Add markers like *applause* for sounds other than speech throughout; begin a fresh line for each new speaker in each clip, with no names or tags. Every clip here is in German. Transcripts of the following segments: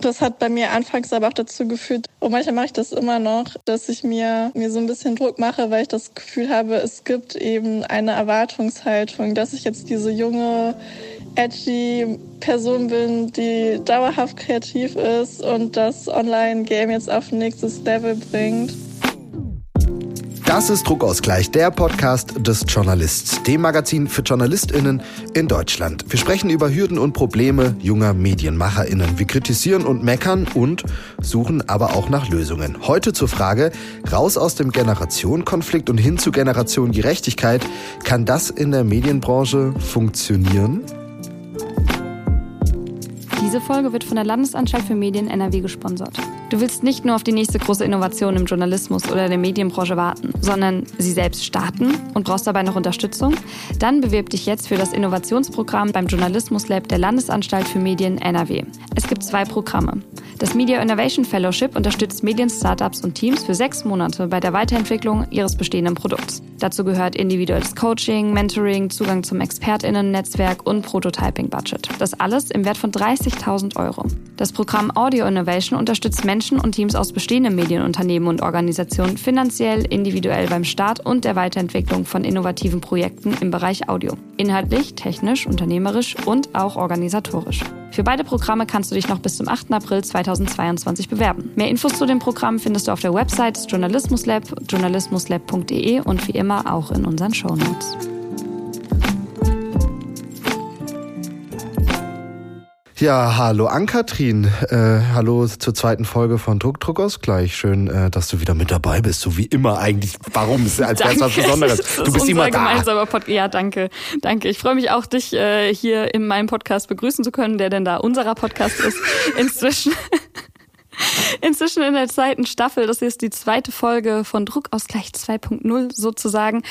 Das hat bei mir anfangs aber auch dazu geführt, und manchmal mache ich das immer noch, dass ich mir, mir so ein bisschen Druck mache, weil ich das Gefühl habe, es gibt eben eine Erwartungshaltung, dass ich jetzt diese junge, edgy Person bin, die dauerhaft kreativ ist und das Online-Game jetzt auf nächstes Level bringt.
Das ist Druckausgleich, der Podcast des Journalists, dem Magazin für JournalistInnen in Deutschland. Wir sprechen über Hürden und Probleme junger MedienmacherInnen. Wir kritisieren und meckern und suchen aber auch nach Lösungen. Heute zur Frage, raus aus dem Generationenkonflikt und hin zu Generationengerechtigkeit. Kann das in der Medienbranche funktionieren?
Diese Folge wird von der Landesanstalt für Medien NRW gesponsert. Du willst nicht nur auf die nächste große Innovation im Journalismus oder der Medienbranche warten, sondern sie selbst starten und brauchst dabei noch Unterstützung? Dann bewirb dich jetzt für das Innovationsprogramm beim Journalismus Lab der Landesanstalt für Medien NRW. Es gibt zwei Programme. Das Media Innovation Fellowship unterstützt Medien-Startups und Teams für sechs Monate bei der Weiterentwicklung ihres bestehenden Produkts. Dazu gehört individuelles Coaching, Mentoring, Zugang zum ExpertInnen-Netzwerk und Prototyping-Budget. Das alles im Wert von 30.000 Euro. Das Programm Audio Innovation unterstützt Menschen und Teams aus bestehenden Medienunternehmen und Organisationen finanziell, individuell beim Start und der Weiterentwicklung von innovativen Projekten im Bereich Audio. Inhaltlich, technisch, unternehmerisch und auch organisatorisch. Für beide Programme kannst du dich noch bis zum 8. April 2022 bewerben. Mehr Infos zu dem Programm findest du auf der Website des Journalismuslab, journalismuslab.de und wie immer auch in unseren Shownotes.
Ja, hallo Ankatrin. Äh, hallo zur zweiten Folge von Druck, Druckausgleich. Schön, äh, dass du wieder mit dabei bist, so wie immer eigentlich. Warum? Ist als wäre was Besonderes.
Du bist immer da. Pod ja, danke. Danke. Ich freue mich auch, dich äh, hier in meinem Podcast begrüßen zu können, der denn da unserer Podcast ist. Inzwischen. *laughs* Inzwischen in der zweiten Staffel. Das ist die zweite Folge von Druckausgleich 2.0 sozusagen.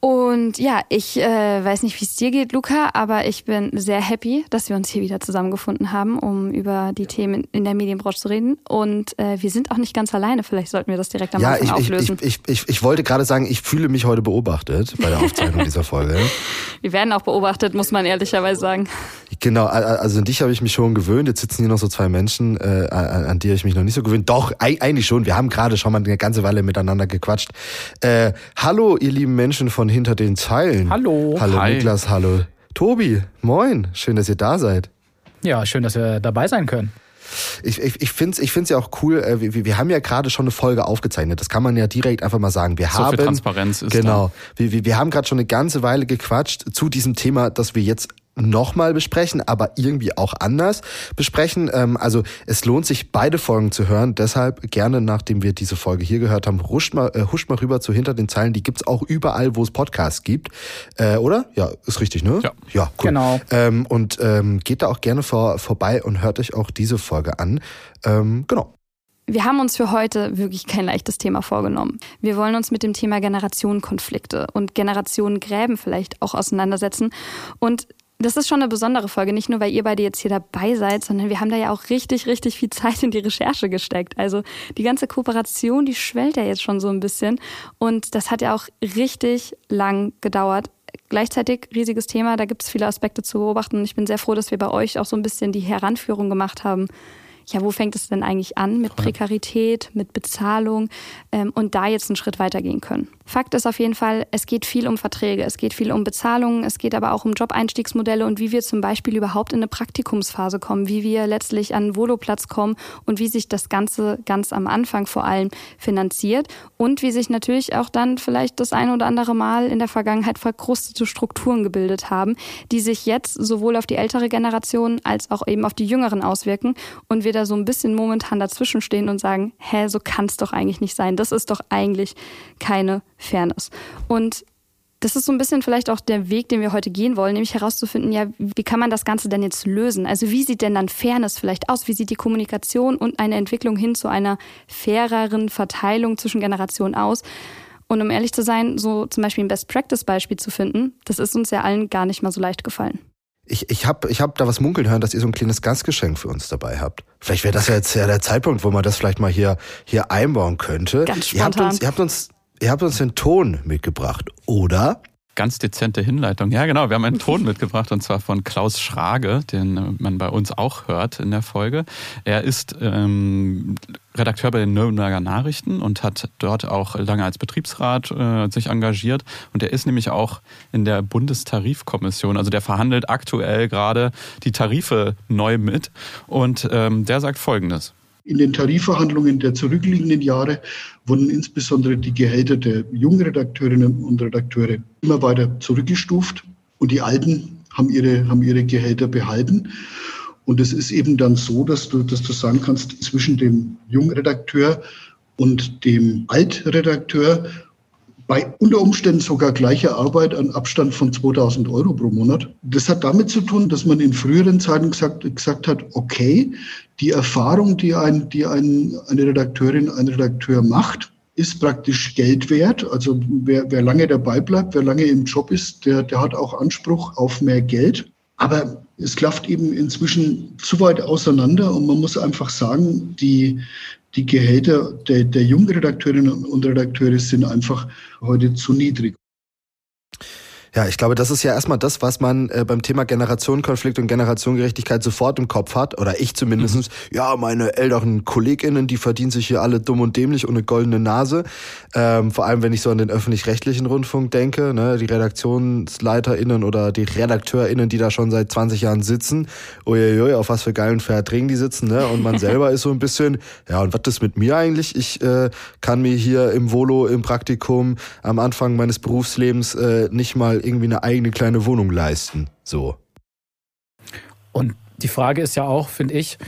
Und ja, ich äh, weiß nicht, wie es dir geht, Luca, aber ich bin sehr happy, dass wir uns hier wieder zusammengefunden haben, um über die Themen in der Medienbranche zu reden. Und äh, wir sind auch nicht ganz alleine. Vielleicht sollten wir das direkt am ja, Anfang
ich,
auflösen.
Ich, ich, ich, ich wollte gerade sagen, ich fühle mich heute beobachtet bei der Aufzeichnung dieser Folge. *laughs*
Wir werden auch beobachtet, muss man ehrlicherweise sagen.
Genau, also an dich habe ich mich schon gewöhnt. Jetzt sitzen hier noch so zwei Menschen, äh, an, an die habe ich mich noch nicht so gewöhnt. Doch, eigentlich schon. Wir haben gerade schon mal eine ganze Weile miteinander gequatscht. Äh, hallo, ihr lieben Menschen von hinter den Zeilen.
Hallo.
Hallo Hi. Niklas, hallo Tobi. Moin, schön, dass ihr da seid.
Ja, schön, dass wir dabei sein können.
Ich, ich, ich finde es ich find's ja auch cool, äh, wir, wir haben ja gerade schon eine Folge aufgezeichnet, das kann man ja direkt einfach mal sagen. Wir
so
haben,
viel Transparenz ist
Genau, da. wir, wir, wir haben gerade schon eine ganze Weile gequatscht zu diesem Thema, das wir jetzt nochmal besprechen, aber irgendwie auch anders besprechen. Ähm, also es lohnt sich, beide Folgen zu hören. Deshalb gerne, nachdem wir diese Folge hier gehört haben, huscht mal, äh, huscht mal rüber zu Hinter den Zeilen. Die gibt's auch überall, wo es Podcasts gibt. Äh, oder? Ja, ist richtig, ne?
Ja.
Ja, cool.
Genau.
Ähm, und ähm, geht da auch gerne vor, vorbei und hört euch auch diese Folge an. Ähm, genau.
Wir haben uns für heute wirklich kein leichtes Thema vorgenommen. Wir wollen uns mit dem Thema Generationenkonflikte und Generationengräben vielleicht auch auseinandersetzen. Und das ist schon eine besondere Folge, nicht nur weil ihr beide jetzt hier dabei seid, sondern wir haben da ja auch richtig, richtig viel Zeit in die Recherche gesteckt. Also die ganze Kooperation, die schwellt ja jetzt schon so ein bisschen und das hat ja auch richtig lang gedauert. Gleichzeitig riesiges Thema, da gibt es viele Aspekte zu beobachten. Ich bin sehr froh, dass wir bei euch auch so ein bisschen die Heranführung gemacht haben ja, wo fängt es denn eigentlich an mit Prekarität, mit Bezahlung ähm, und da jetzt einen Schritt weitergehen können. Fakt ist auf jeden Fall, es geht viel um Verträge, es geht viel um Bezahlungen, es geht aber auch um Job-Einstiegsmodelle und wie wir zum Beispiel überhaupt in eine Praktikumsphase kommen, wie wir letztlich an einen Voloplatz kommen und wie sich das Ganze ganz am Anfang vor allem finanziert und wie sich natürlich auch dann vielleicht das ein oder andere Mal in der Vergangenheit verkrustete Strukturen gebildet haben, die sich jetzt sowohl auf die ältere Generation als auch eben auf die jüngeren auswirken und wir da so ein bisschen momentan dazwischen stehen und sagen, hä, so kann es doch eigentlich nicht sein. Das ist doch eigentlich keine Fairness. Und das ist so ein bisschen vielleicht auch der Weg, den wir heute gehen wollen, nämlich herauszufinden, ja, wie kann man das Ganze denn jetzt lösen? Also wie sieht denn dann Fairness vielleicht aus? Wie sieht die Kommunikation und eine Entwicklung hin zu einer faireren Verteilung zwischen Generationen aus? Und um ehrlich zu sein, so zum Beispiel ein Best-Practice-Beispiel zu finden, das ist uns ja allen gar nicht mal so leicht gefallen
ich, ich habe ich hab da was munkeln hören, dass ihr so ein kleines Gastgeschenk für uns dabei habt. Vielleicht wäre das ja jetzt ja der Zeitpunkt, wo man das vielleicht mal hier, hier einbauen könnte.
Ganz
spontan. Ihr habt uns, ihr habt uns, ihr habt uns den Ton mitgebracht, oder?
Ganz dezente Hinleitung. Ja, genau. Wir haben einen Ton *laughs* mitgebracht und zwar von Klaus Schrage, den man bei uns auch hört in der Folge. Er ist ähm, Redakteur bei den Nürnberger Nachrichten und hat dort auch lange als Betriebsrat äh, sich engagiert. Und er ist nämlich auch in der Bundestarifkommission. Also der verhandelt aktuell gerade die Tarife neu mit. Und ähm, der sagt Folgendes.
In den Tarifverhandlungen der zurückliegenden Jahre wurden insbesondere die Gehälter der jungen Redakteurinnen und Redakteure immer weiter zurückgestuft und die Alten haben ihre, haben ihre Gehälter behalten. Und es ist eben dann so, dass du, dass du sagen kannst, zwischen dem Jungredakteur und dem Altredakteur bei unter Umständen sogar gleicher Arbeit an Abstand von 2000 Euro pro Monat. Das hat damit zu tun, dass man in früheren Zeiten gesagt, gesagt hat, okay, die Erfahrung, die, ein, die ein, eine Redakteurin, ein Redakteur macht, ist praktisch Geld wert. Also wer, wer lange dabei bleibt, wer lange im Job ist, der, der hat auch Anspruch auf mehr Geld. Aber es klafft eben inzwischen zu weit auseinander und man muss einfach sagen, die, die Gehälter der, der jungen Redakteurinnen und Redakteure sind einfach heute zu niedrig.
Ja, ich glaube, das ist ja erstmal das, was man äh, beim Thema Generationenkonflikt und Generationengerechtigkeit sofort im Kopf hat, oder ich zumindestens. Mhm. Ja, meine älteren KollegInnen, die verdienen sich hier alle dumm und dämlich und eine goldene Nase. Ähm, vor allem, wenn ich so an den öffentlich-rechtlichen Rundfunk denke, ne, die RedaktionsleiterInnen oder die RedakteurInnen, die da schon seit 20 Jahren sitzen. Uiuiui, auf was für geilen Verträgen die sitzen, ne? Und man *laughs* selber ist so ein bisschen, ja, und was ist mit mir eigentlich? Ich äh, kann mir hier im Volo, im Praktikum, am Anfang meines Berufslebens äh, nicht mal irgendwie eine eigene kleine Wohnung leisten. So.
Und die Frage ist ja auch, finde ich,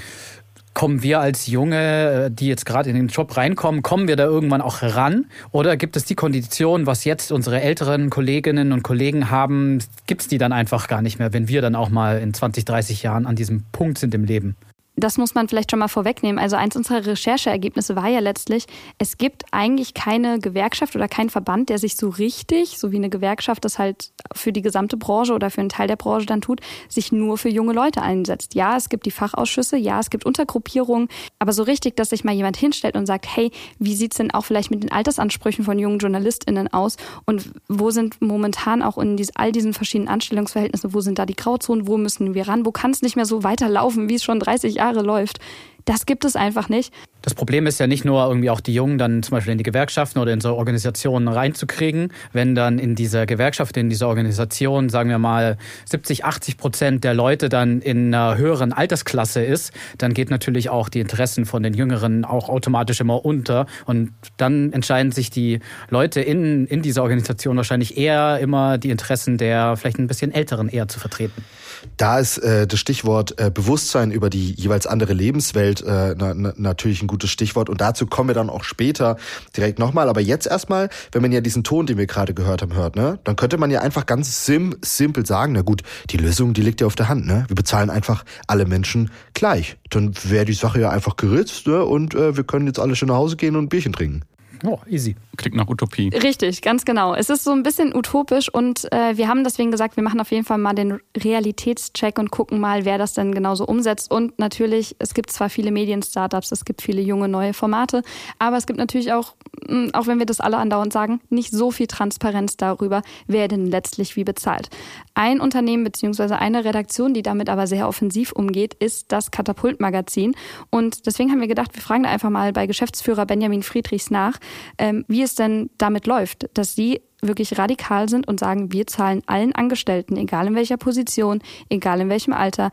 kommen wir als Junge, äh, die jetzt gerade in den Job reinkommen, kommen wir da irgendwann auch ran? Oder gibt es die Kondition, was jetzt unsere älteren Kolleginnen und Kollegen haben, gibt es die dann einfach gar nicht mehr, wenn wir dann auch mal in 20, 30 Jahren an diesem Punkt sind im Leben?
Das muss man vielleicht schon mal vorwegnehmen. Also eins unserer Rechercheergebnisse war ja letztlich, es gibt eigentlich keine Gewerkschaft oder keinen Verband, der sich so richtig, so wie eine Gewerkschaft das halt für die gesamte Branche oder für einen Teil der Branche dann tut, sich nur für junge Leute einsetzt. Ja, es gibt die Fachausschüsse, ja, es gibt Untergruppierungen, aber so richtig, dass sich mal jemand hinstellt und sagt, hey, wie sieht's denn auch vielleicht mit den Altersansprüchen von jungen JournalistInnen aus und wo sind momentan auch in all diesen verschiedenen Anstellungsverhältnissen, wo sind da die Grauzonen, wo müssen wir ran, wo kann es nicht mehr so weiterlaufen, wie es schon 30 Jahre Jahre läuft. Das gibt es einfach nicht.
Das Problem ist ja nicht nur irgendwie auch die Jungen dann zum Beispiel in die Gewerkschaften oder in so Organisationen reinzukriegen. Wenn dann in dieser Gewerkschaft, in dieser Organisation, sagen wir mal, 70, 80 Prozent der Leute dann in einer höheren Altersklasse ist, dann geht natürlich auch die Interessen von den Jüngeren auch automatisch immer unter. Und dann entscheiden sich die Leute in, in dieser Organisation wahrscheinlich eher immer die Interessen der vielleicht ein bisschen Älteren eher zu vertreten.
Da ist äh, das Stichwort äh, Bewusstsein über die jeweils andere Lebenswelt äh, na, na, natürlich ein gutes Stichwort. Und dazu kommen wir dann auch später direkt nochmal. Aber jetzt erstmal, wenn man ja diesen Ton, den wir gerade gehört haben, hört, ne, dann könnte man ja einfach ganz sim simpel sagen, na gut, die Lösung, die liegt ja auf der Hand, ne? Wir bezahlen einfach alle Menschen gleich. Dann wäre die Sache ja einfach geritzt, ne? Und äh, wir können jetzt alle schön nach Hause gehen und ein Bierchen trinken.
Oh, easy.
Klingt nach Utopie.
Richtig, ganz genau. Es ist so ein bisschen utopisch und äh, wir haben deswegen gesagt, wir machen auf jeden Fall mal den Realitätscheck und gucken mal, wer das denn genauso umsetzt. Und natürlich, es gibt zwar viele Medien-Startups, es gibt viele junge neue Formate, aber es gibt natürlich auch, hm, auch wenn wir das alle andauernd sagen, nicht so viel Transparenz darüber, wer denn letztlich wie bezahlt. Ein Unternehmen bzw. eine Redaktion, die damit aber sehr offensiv umgeht, ist das Katapult-Magazin. Und deswegen haben wir gedacht, wir fragen da einfach mal bei Geschäftsführer Benjamin Friedrichs nach, ähm, wie es denn damit läuft, dass sie wirklich radikal sind und sagen, wir zahlen allen Angestellten, egal in welcher Position, egal in welchem Alter,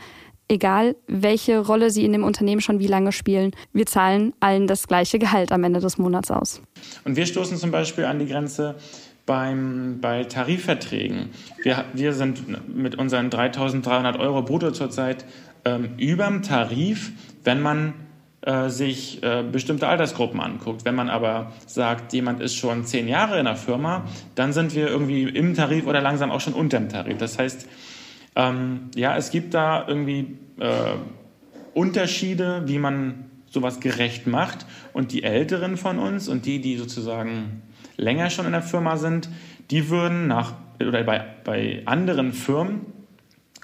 egal welche Rolle sie in dem Unternehmen schon wie lange spielen, wir zahlen allen das gleiche Gehalt am Ende des Monats aus.
Und wir stoßen zum Beispiel an die Grenze beim, bei Tarifverträgen. Wir, wir sind mit unseren 3.300 Euro brutto zurzeit ähm, überm Tarif, wenn man äh, sich äh, bestimmte Altersgruppen anguckt. Wenn man aber sagt, jemand ist schon zehn Jahre in der Firma, dann sind wir irgendwie im Tarif oder langsam auch schon unter dem Tarif. Das heißt, ähm, ja, es gibt da irgendwie äh, Unterschiede, wie man sowas gerecht macht. Und die Älteren von uns und die, die sozusagen länger schon in der Firma sind, die würden nach oder bei, bei anderen Firmen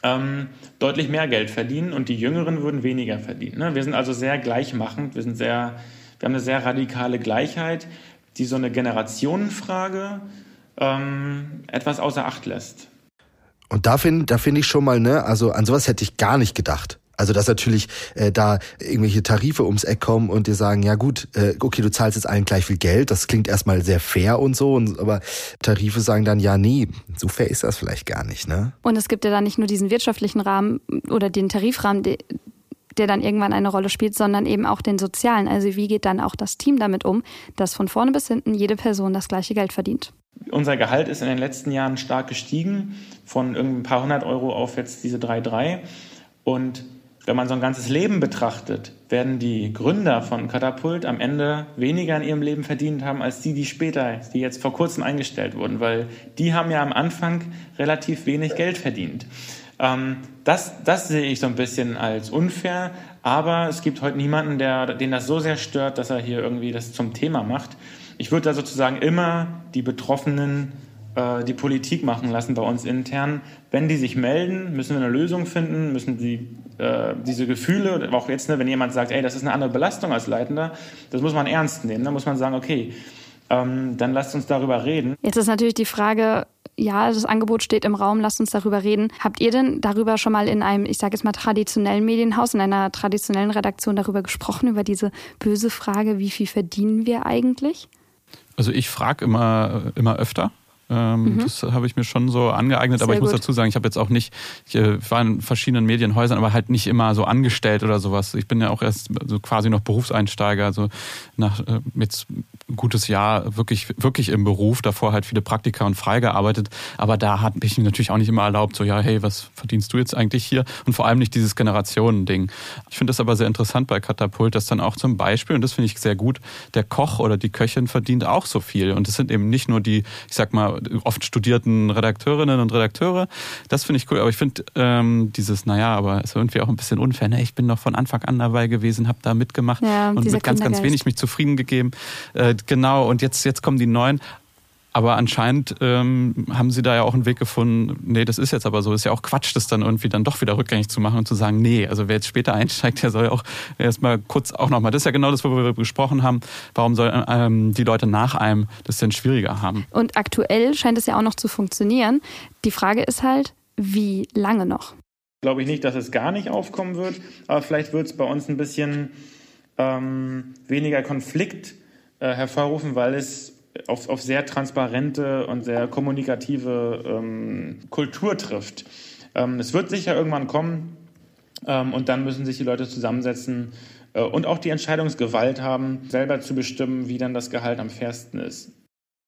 ähm, deutlich mehr Geld verdienen und die Jüngeren würden weniger verdienen. Ne? Wir sind also sehr gleichmachend, wir, sind sehr, wir haben eine sehr radikale Gleichheit, die so eine Generationenfrage ähm, etwas außer Acht lässt.
Und da finde da find ich schon mal, ne, also an sowas hätte ich gar nicht gedacht. Also dass natürlich äh, da irgendwelche Tarife ums Eck kommen und dir sagen, ja gut, äh, okay, du zahlst jetzt allen gleich viel Geld, das klingt erstmal sehr fair und so, und, aber Tarife sagen dann, ja nee, so fair ist das vielleicht gar nicht, ne?
Und es gibt ja dann nicht nur diesen wirtschaftlichen Rahmen oder den Tarifrahmen, der, der dann irgendwann eine Rolle spielt, sondern eben auch den sozialen. Also wie geht dann auch das Team damit um, dass von vorne bis hinten jede Person das gleiche Geld verdient?
Unser Gehalt ist in den letzten Jahren stark gestiegen, von ein paar hundert Euro auf jetzt diese 3,3. Und wenn man so ein ganzes Leben betrachtet, werden die Gründer von Katapult am Ende weniger in ihrem Leben verdient haben als die, die später, die jetzt vor kurzem eingestellt wurden, weil die haben ja am Anfang relativ wenig Geld verdient. Ähm, das, das sehe ich so ein bisschen als unfair, aber es gibt heute niemanden, der, den das so sehr stört, dass er hier irgendwie das zum Thema macht. Ich würde da sozusagen immer die Betroffenen äh, die Politik machen lassen bei uns intern. Wenn die sich melden, müssen wir eine Lösung finden, müssen die äh, diese Gefühle, auch jetzt, ne, wenn jemand sagt, ey, das ist eine andere Belastung als Leitender, das muss man ernst nehmen. Da muss man sagen, okay, ähm, dann lasst uns darüber reden.
Jetzt ist natürlich die Frage, ja, das Angebot steht im Raum, lasst uns darüber reden. Habt ihr denn darüber schon mal in einem, ich sage jetzt mal, traditionellen Medienhaus, in einer traditionellen Redaktion darüber gesprochen, über diese böse Frage, wie viel verdienen wir eigentlich?
Also ich frage immer, immer öfter. Ähm, mhm. Das habe ich mir schon so angeeignet, Sehr aber ich muss dazu sagen, ich habe jetzt auch nicht, ich äh, war in verschiedenen Medienhäusern, aber halt nicht immer so angestellt oder sowas. Ich bin ja auch erst so quasi noch Berufseinsteiger, also nach äh, jetzt gutes Jahr wirklich, wirklich im Beruf, davor halt viele Praktika und frei gearbeitet. Aber da hat ich mir natürlich auch nicht immer erlaubt, so, ja, hey, was verdienst du jetzt eigentlich hier? Und vor allem nicht dieses Generationending. Ich finde das aber sehr interessant bei Katapult, dass dann auch zum Beispiel, und das finde ich sehr gut, der Koch oder die Köchin verdient auch so viel. Und es sind eben nicht nur die, ich sag mal, oft studierten Redakteurinnen und Redakteure. Das finde ich cool. Aber ich finde ähm, dieses, naja, aber ist irgendwie auch ein bisschen unfair. Ne? Ich bin noch von Anfang an dabei gewesen, habe da mitgemacht ja, und mit ganz, ganz wenig mich zufrieden gegeben. Äh, genau, und jetzt, jetzt kommen die neuen. Aber anscheinend ähm, haben sie da ja auch einen Weg gefunden, nee, das ist jetzt aber so, ist ja auch Quatsch, das dann irgendwie dann doch wieder rückgängig zu machen und zu sagen, nee, also wer jetzt später einsteigt, der soll ja auch erstmal kurz auch nochmal, das ist ja genau das, worüber wir gesprochen haben, warum sollen ähm, die Leute nach einem das denn schwieriger haben?
Und aktuell scheint es ja auch noch zu funktionieren. Die Frage ist halt, wie lange noch?
Glaube ich nicht, dass es gar nicht aufkommen wird, aber vielleicht wird es bei uns ein bisschen ähm, weniger Konflikt äh, hervorrufen, weil es auf, auf sehr transparente und sehr kommunikative ähm, Kultur trifft. Ähm, es wird sicher irgendwann kommen ähm, und dann müssen sich die Leute zusammensetzen äh, und auch die Entscheidungsgewalt haben, selber zu bestimmen, wie dann das Gehalt am fairsten ist.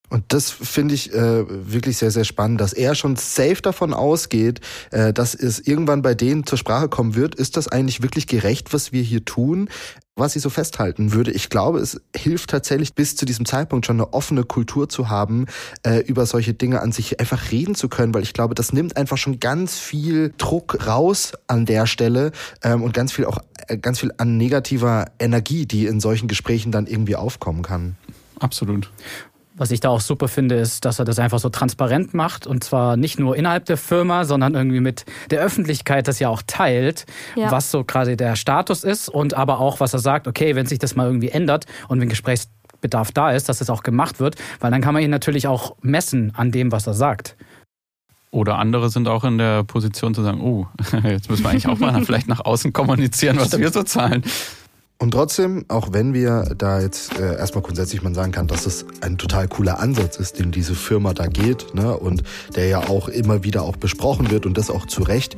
Und das finde ich äh, wirklich sehr, sehr spannend, dass er schon safe davon ausgeht, äh, dass es irgendwann bei denen zur Sprache kommen wird. Ist das eigentlich wirklich gerecht, was wir hier tun? Was ich so festhalten würde, ich glaube, es hilft tatsächlich bis zu diesem Zeitpunkt schon eine offene Kultur zu haben, äh, über solche Dinge an sich einfach reden zu können, weil ich glaube, das nimmt einfach schon ganz viel Druck raus an der Stelle ähm, und ganz viel auch äh, ganz viel an negativer Energie, die in solchen Gesprächen dann irgendwie aufkommen kann.
Absolut.
Was ich da auch super finde, ist, dass er das einfach so transparent macht und zwar nicht nur innerhalb der Firma, sondern irgendwie mit der Öffentlichkeit das ja auch teilt, ja. was so gerade der Status ist und aber auch, was er sagt, okay, wenn sich das mal irgendwie ändert und wenn Gesprächsbedarf da ist, dass das auch gemacht wird, weil dann kann man ihn natürlich auch messen an dem, was er sagt.
Oder andere sind auch in der Position zu sagen, oh, *laughs* jetzt müssen wir eigentlich auch mal vielleicht nach außen kommunizieren, was wir so zahlen.
Und trotzdem, auch wenn wir da jetzt äh, erstmal grundsätzlich man sagen kann, dass es ein total cooler Ansatz ist, den diese Firma da geht, ne, und der ja auch immer wieder auch besprochen wird und das auch zu Recht.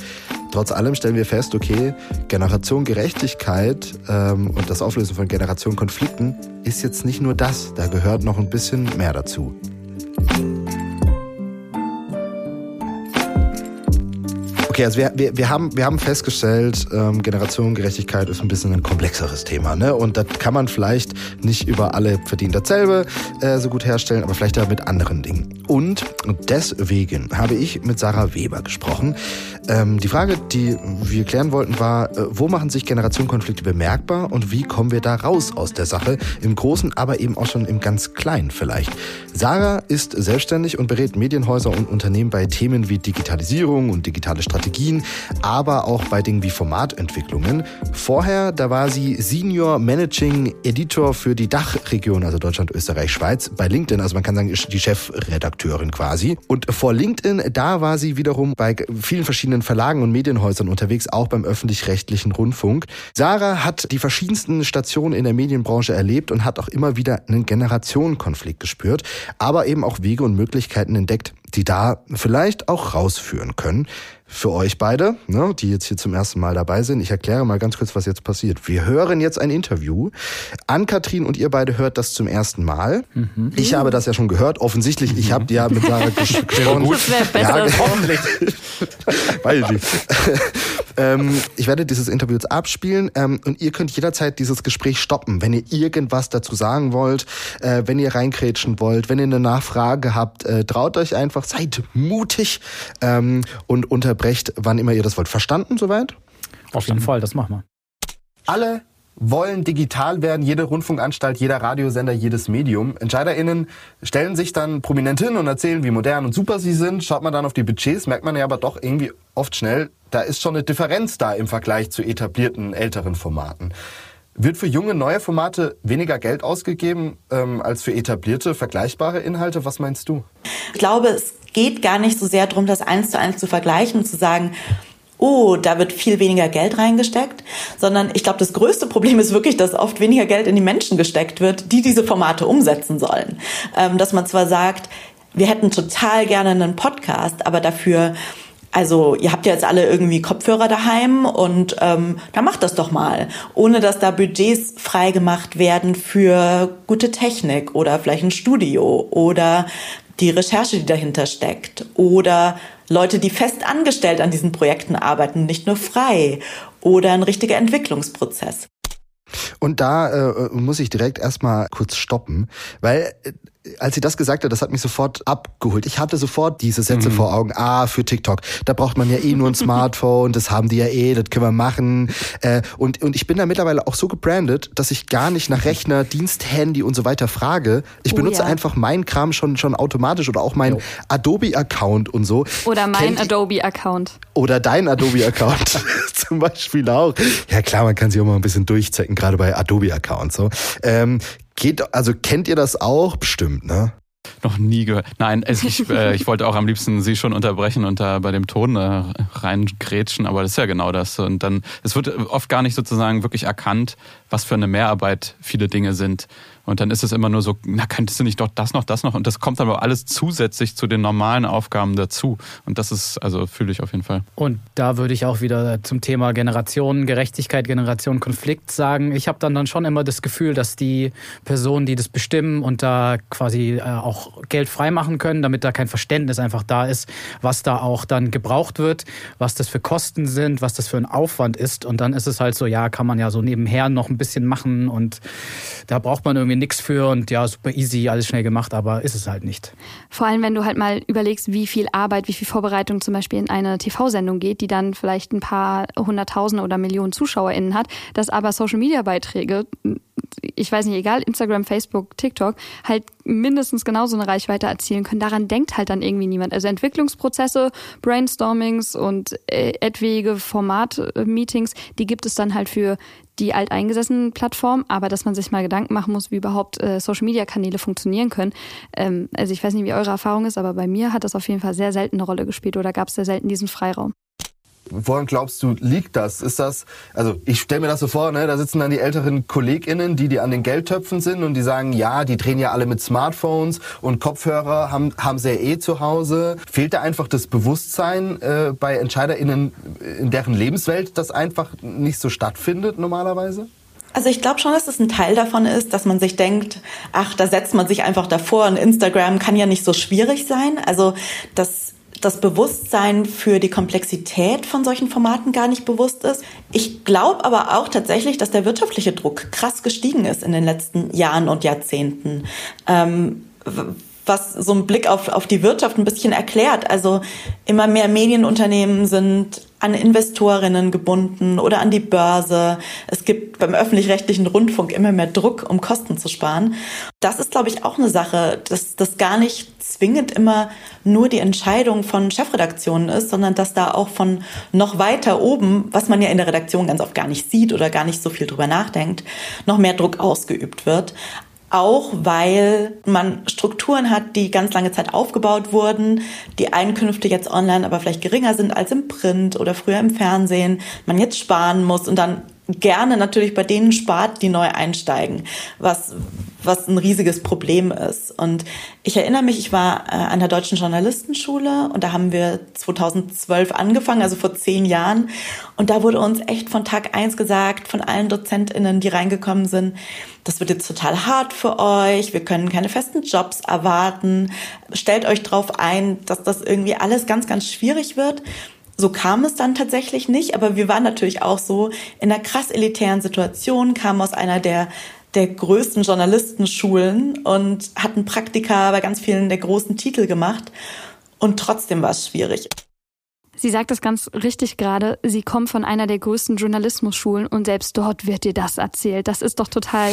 Trotz allem stellen wir fest, okay, Generation Gerechtigkeit ähm, und das Auflösen von Generationenkonflikten ist jetzt nicht nur das, da gehört noch ein bisschen mehr dazu. Okay, also wir, wir, wir, haben, wir haben festgestellt, ähm, Generationengerechtigkeit ist ein bisschen ein komplexeres Thema. Ne? Und das kann man vielleicht nicht über alle verdient dasselbe äh, so gut herstellen, aber vielleicht ja mit anderen Dingen. Und deswegen habe ich mit Sarah Weber gesprochen. Ähm, die Frage, die wir klären wollten, war, äh, wo machen sich Generationenkonflikte bemerkbar und wie kommen wir da raus aus der Sache? Im Großen, aber eben auch schon im ganz Kleinen vielleicht. Sarah ist selbstständig und berät Medienhäuser und Unternehmen bei Themen wie Digitalisierung und digitale Strategie Strategien, aber auch bei Dingen wie Formatentwicklungen. Vorher, da war sie Senior Managing Editor für die Dachregion, also Deutschland, Österreich, Schweiz, bei LinkedIn. Also man kann sagen, ist die Chefredakteurin quasi. Und vor LinkedIn, da war sie wiederum bei vielen verschiedenen Verlagen und Medienhäusern unterwegs, auch beim öffentlich-rechtlichen Rundfunk. Sarah hat die verschiedensten Stationen in der Medienbranche erlebt und hat auch immer wieder einen Generationenkonflikt gespürt, aber eben auch Wege und Möglichkeiten entdeckt, die da vielleicht auch rausführen können. Für euch beide, ne, die jetzt hier zum ersten Mal dabei sind, ich erkläre mal ganz kurz, was jetzt passiert. Wir hören jetzt ein Interview. Ann-Kathrin und ihr beide hört das zum ersten Mal. Mhm. Ich habe das ja schon gehört. Offensichtlich, ich habe ja mit Sarah *laughs* gesprochen. Ja, hoffentlich. *laughs* Weiß nicht. *laughs* ähm, ich werde dieses Interview jetzt abspielen ähm, und ihr könnt jederzeit dieses Gespräch stoppen, wenn ihr irgendwas dazu sagen wollt, äh, wenn ihr reinkrätschen wollt, wenn ihr eine Nachfrage habt, äh, traut euch einfach, seid mutig ähm, und unterbrecht, wann immer ihr das wollt. Verstanden soweit?
Auf jeden Fall, das machen wir.
Alle wollen digital werden, jede Rundfunkanstalt, jeder Radiosender, jedes Medium. EntscheiderInnen stellen sich dann prominent hin und erzählen, wie modern und super sie sind. Schaut man dann auf die Budgets, merkt man ja aber doch irgendwie oft schnell, da ist schon eine Differenz da im Vergleich zu etablierten älteren Formaten. Wird für junge, neue Formate weniger Geld ausgegeben ähm, als für etablierte, vergleichbare Inhalte? Was meinst du?
Ich glaube, es geht gar nicht so sehr darum, das eins zu eins zu vergleichen und zu sagen, oh, da wird viel weniger Geld reingesteckt, sondern ich glaube, das größte Problem ist wirklich, dass oft weniger Geld in die Menschen gesteckt wird, die diese Formate umsetzen sollen. Ähm, dass man zwar sagt, wir hätten total gerne einen Podcast, aber dafür also ihr habt ja jetzt alle irgendwie Kopfhörer daheim und ähm, dann macht das doch mal, ohne dass da Budgets freigemacht werden für gute Technik oder vielleicht ein Studio oder die Recherche, die dahinter steckt oder Leute, die fest angestellt an diesen Projekten arbeiten, nicht nur frei oder ein richtiger Entwicklungsprozess.
Und da äh, muss ich direkt erstmal kurz stoppen, weil äh, als sie das gesagt hat, das hat mich sofort abgeholt. Ich hatte sofort diese Sätze mhm. vor Augen. Ah, für TikTok. Da braucht man ja eh nur ein *laughs* Smartphone, das haben die ja eh, das können wir machen. Äh, und, und ich bin da mittlerweile auch so gebrandet, dass ich gar nicht nach Rechner, Dienst, Handy und so weiter frage. Ich oh, benutze ja. einfach meinen Kram schon, schon automatisch oder auch mein Adobe-Account und so.
Oder mein Adobe-Account.
Oder dein Adobe-Account *laughs* *laughs* zum Beispiel auch. Ja klar, man kann sich auch mal ein bisschen durchzecken, gerade bei Adobe-Accounts. So. Ähm, Geht, also kennt ihr das auch bestimmt, ne?
Noch nie gehört. Nein, also ich, *laughs* äh, ich wollte auch am liebsten Sie schon unterbrechen und da bei dem Ton äh, reingrätschen, aber das ist ja genau das. Und dann, es wird oft gar nicht sozusagen wirklich erkannt, was für eine Mehrarbeit viele Dinge sind. Und dann ist es immer nur so, na, könntest du nicht doch das noch, das noch? Und das kommt aber alles zusätzlich zu den normalen Aufgaben dazu. Und das ist, also fühle ich auf jeden Fall.
Und da würde ich auch wieder zum Thema Generationengerechtigkeit, Generationenkonflikt sagen. Ich habe dann dann schon immer das Gefühl, dass die Personen, die das bestimmen und da quasi äh, auch Geld freimachen können, damit da kein Verständnis einfach da ist, was da auch dann gebraucht wird, was das für Kosten sind, was das für ein Aufwand ist. Und dann ist es halt so, ja, kann man ja so nebenher noch ein bisschen machen und da braucht man irgendwie irgendwie nichts für und ja, super easy, alles schnell gemacht, aber ist es halt nicht.
Vor allem, wenn du halt mal überlegst, wie viel Arbeit, wie viel Vorbereitung zum Beispiel in eine TV-Sendung geht, die dann vielleicht ein paar hunderttausend oder Millionen ZuschauerInnen hat, dass aber Social-Media-Beiträge ich weiß nicht, egal, Instagram, Facebook, TikTok, halt mindestens genauso eine Reichweite erzielen können. Daran denkt halt dann irgendwie niemand. Also Entwicklungsprozesse, Brainstormings und äh, etwaige Format-Meetings, die gibt es dann halt für die alteingesessenen Plattformen, aber dass man sich mal Gedanken machen muss, wie überhaupt äh, Social-Media-Kanäle funktionieren können. Ähm, also ich weiß nicht, wie eure Erfahrung ist, aber bei mir hat das auf jeden Fall sehr selten eine Rolle gespielt oder gab es sehr selten diesen Freiraum.
Woran glaubst du, liegt das? Ist das, also ich stelle mir das so vor, ne, da sitzen dann die älteren KollegInnen, die, die an den Geldtöpfen sind und die sagen, ja, die drehen ja alle mit Smartphones und Kopfhörer haben, haben sie ja eh zu Hause. Fehlt da einfach das Bewusstsein äh, bei EntscheiderInnen in deren Lebenswelt, das einfach nicht so stattfindet normalerweise?
Also ich glaube schon, dass das ein Teil davon ist, dass man sich denkt, ach, da setzt man sich einfach davor und Instagram kann ja nicht so schwierig sein. Also das das Bewusstsein für die Komplexität von solchen Formaten gar nicht bewusst ist. Ich glaube aber auch tatsächlich, dass der wirtschaftliche Druck krass gestiegen ist in den letzten Jahren und Jahrzehnten. Ähm, was so einen Blick auf, auf die Wirtschaft ein bisschen erklärt. Also immer mehr Medienunternehmen sind an Investorinnen gebunden oder an die Börse. Es gibt beim öffentlich-rechtlichen Rundfunk immer mehr Druck, um Kosten zu sparen. Das ist, glaube ich, auch eine Sache, dass das gar nicht zwingend immer nur die Entscheidung von Chefredaktionen ist, sondern dass da auch von noch weiter oben, was man ja in der Redaktion ganz oft gar nicht sieht oder gar nicht so viel drüber nachdenkt, noch mehr Druck ausgeübt wird auch weil man Strukturen hat, die ganz lange Zeit aufgebaut wurden, die Einkünfte jetzt online aber vielleicht geringer sind als im Print oder früher im Fernsehen, man jetzt sparen muss und dann gerne natürlich bei denen spart, die neu einsteigen, was, was ein riesiges Problem ist. Und ich erinnere mich, ich war äh, an der Deutschen Journalistenschule und da haben wir 2012 angefangen, also vor zehn Jahren. Und da wurde uns echt von Tag eins gesagt, von allen DozentInnen, die reingekommen sind, das wird jetzt total hart für euch, wir können keine festen Jobs erwarten. Stellt euch darauf ein, dass das irgendwie alles ganz, ganz schwierig wird. So kam es dann tatsächlich nicht, aber wir waren natürlich auch so in einer krass elitären Situation, kamen aus einer der der größten Journalistenschulen und hatten Praktika bei ganz vielen der großen Titel gemacht. Und trotzdem war es schwierig.
Sie sagt das ganz richtig gerade. Sie kommt von einer der größten Journalismusschulen und selbst dort wird dir das erzählt. Das ist doch total,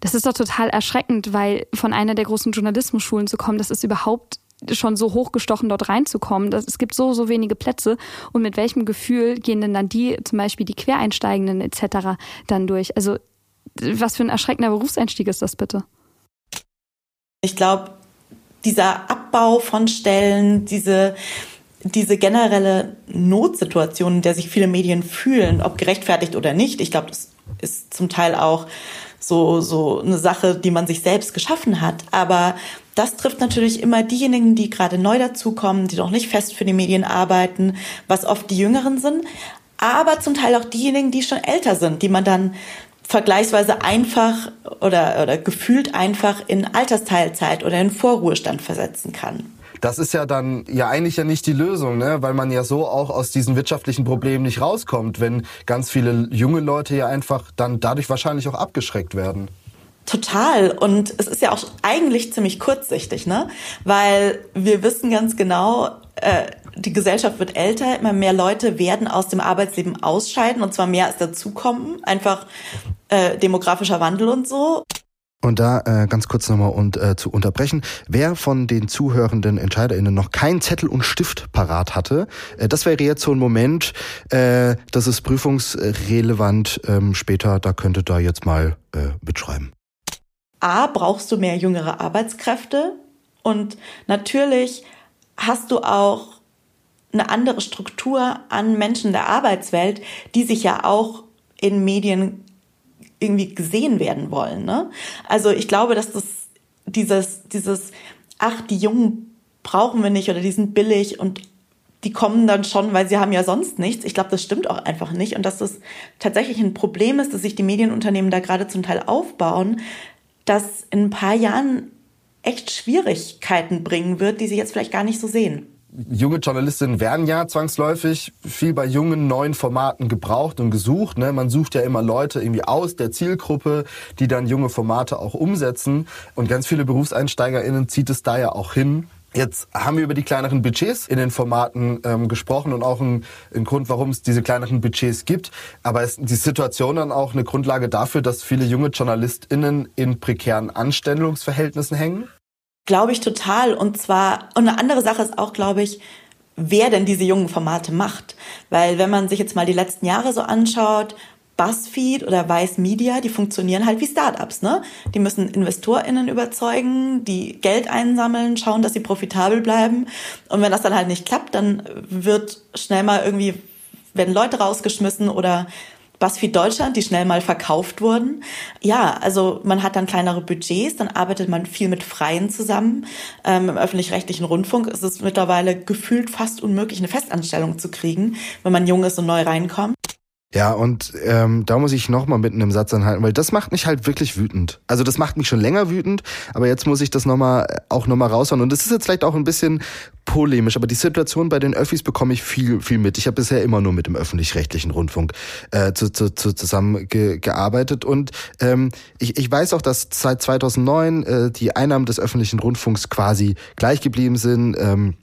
das ist doch total erschreckend, weil von einer der großen Journalismusschulen zu kommen, das ist überhaupt schon so hochgestochen, dort reinzukommen. Das, es gibt so, so wenige Plätze. Und mit welchem Gefühl gehen denn dann die, zum Beispiel die Quereinsteigenden etc. dann durch? Also was für ein erschreckender Berufseinstieg ist das bitte?
Ich glaube, dieser Abbau von Stellen, diese, diese generelle Notsituation, in der sich viele Medien fühlen, ob gerechtfertigt oder nicht, ich glaube, das ist zum Teil auch so, so eine Sache, die man sich selbst geschaffen hat. Aber das trifft natürlich immer diejenigen, die gerade neu dazukommen, die noch nicht fest für die Medien arbeiten, was oft die Jüngeren sind, aber zum Teil auch diejenigen, die schon älter sind, die man dann vergleichsweise einfach oder, oder gefühlt einfach in Altersteilzeit oder in Vorruhestand versetzen kann.
Das ist ja dann ja eigentlich ja nicht die Lösung, ne? weil man ja so auch aus diesen wirtschaftlichen Problemen nicht rauskommt, wenn ganz viele junge Leute ja einfach dann dadurch wahrscheinlich auch abgeschreckt werden.
Total. Und es ist ja auch eigentlich ziemlich kurzsichtig, ne? Weil wir wissen ganz genau, äh, die Gesellschaft wird älter, immer mehr Leute werden aus dem Arbeitsleben ausscheiden und zwar mehr als dazukommen. Einfach äh, demografischer Wandel und so.
Und da äh, ganz kurz nochmal und äh, zu unterbrechen. Wer von den zuhörenden EntscheiderInnen noch keinen Zettel und Stift parat hatte, äh, das wäre jetzt so ein Moment, äh, das ist prüfungsrelevant ähm, später, da könnte da jetzt mal äh, mitschreiben.
A, brauchst du mehr jüngere Arbeitskräfte und natürlich hast du auch eine andere Struktur an Menschen der Arbeitswelt, die sich ja auch in Medien irgendwie gesehen werden wollen. Ne? Also ich glaube, dass das dieses, dieses, ach, die Jungen brauchen wir nicht oder die sind billig und die kommen dann schon, weil sie haben ja sonst nichts. Ich glaube, das stimmt auch einfach nicht. Und dass das tatsächlich ein Problem ist, dass sich die Medienunternehmen da gerade zum Teil aufbauen, das in ein paar Jahren echt Schwierigkeiten bringen wird, die sie jetzt vielleicht gar nicht so sehen.
Junge Journalistinnen werden ja zwangsläufig viel bei jungen neuen Formaten gebraucht und gesucht. Ne? Man sucht ja immer Leute irgendwie aus der Zielgruppe, die dann junge Formate auch umsetzen. Und ganz viele BerufseinsteigerInnen zieht es da ja auch hin, Jetzt haben wir über die kleineren Budgets in den Formaten ähm, gesprochen und auch ein, ein Grund, warum es diese kleineren Budgets gibt. Aber ist die Situation dann auch eine Grundlage dafür, dass viele junge JournalistInnen in prekären Anstellungsverhältnissen hängen?
Glaube ich total. Und zwar, und eine andere Sache ist auch, glaube ich, wer denn diese jungen Formate macht. Weil wenn man sich jetzt mal die letzten Jahre so anschaut, BuzzFeed oder Vice Media, die funktionieren halt wie Startups, ne? Die müssen InvestorInnen überzeugen, die Geld einsammeln, schauen, dass sie profitabel bleiben. Und wenn das dann halt nicht klappt, dann wird schnell mal irgendwie, werden Leute rausgeschmissen oder BuzzFeed Deutschland, die schnell mal verkauft wurden. Ja, also man hat dann kleinere Budgets, dann arbeitet man viel mit Freien zusammen. Ähm, Im öffentlich-rechtlichen Rundfunk ist es mittlerweile gefühlt fast unmöglich, eine Festanstellung zu kriegen, wenn man jung ist und neu reinkommt.
Ja, und ähm, da muss ich nochmal mitten im Satz anhalten, weil das macht mich halt wirklich wütend. Also das macht mich schon länger wütend, aber jetzt muss ich das nochmal auch nochmal raushauen. Und das ist jetzt vielleicht auch ein bisschen polemisch, aber die Situation bei den Öffis bekomme ich viel, viel mit. Ich habe bisher immer nur mit dem öffentlich-rechtlichen Rundfunk äh, zu, zu, zu zusammen ge, gearbeitet und ähm, ich, ich weiß auch, dass seit 2009 äh, die Einnahmen des öffentlichen Rundfunks quasi gleich geblieben sind. Ähm,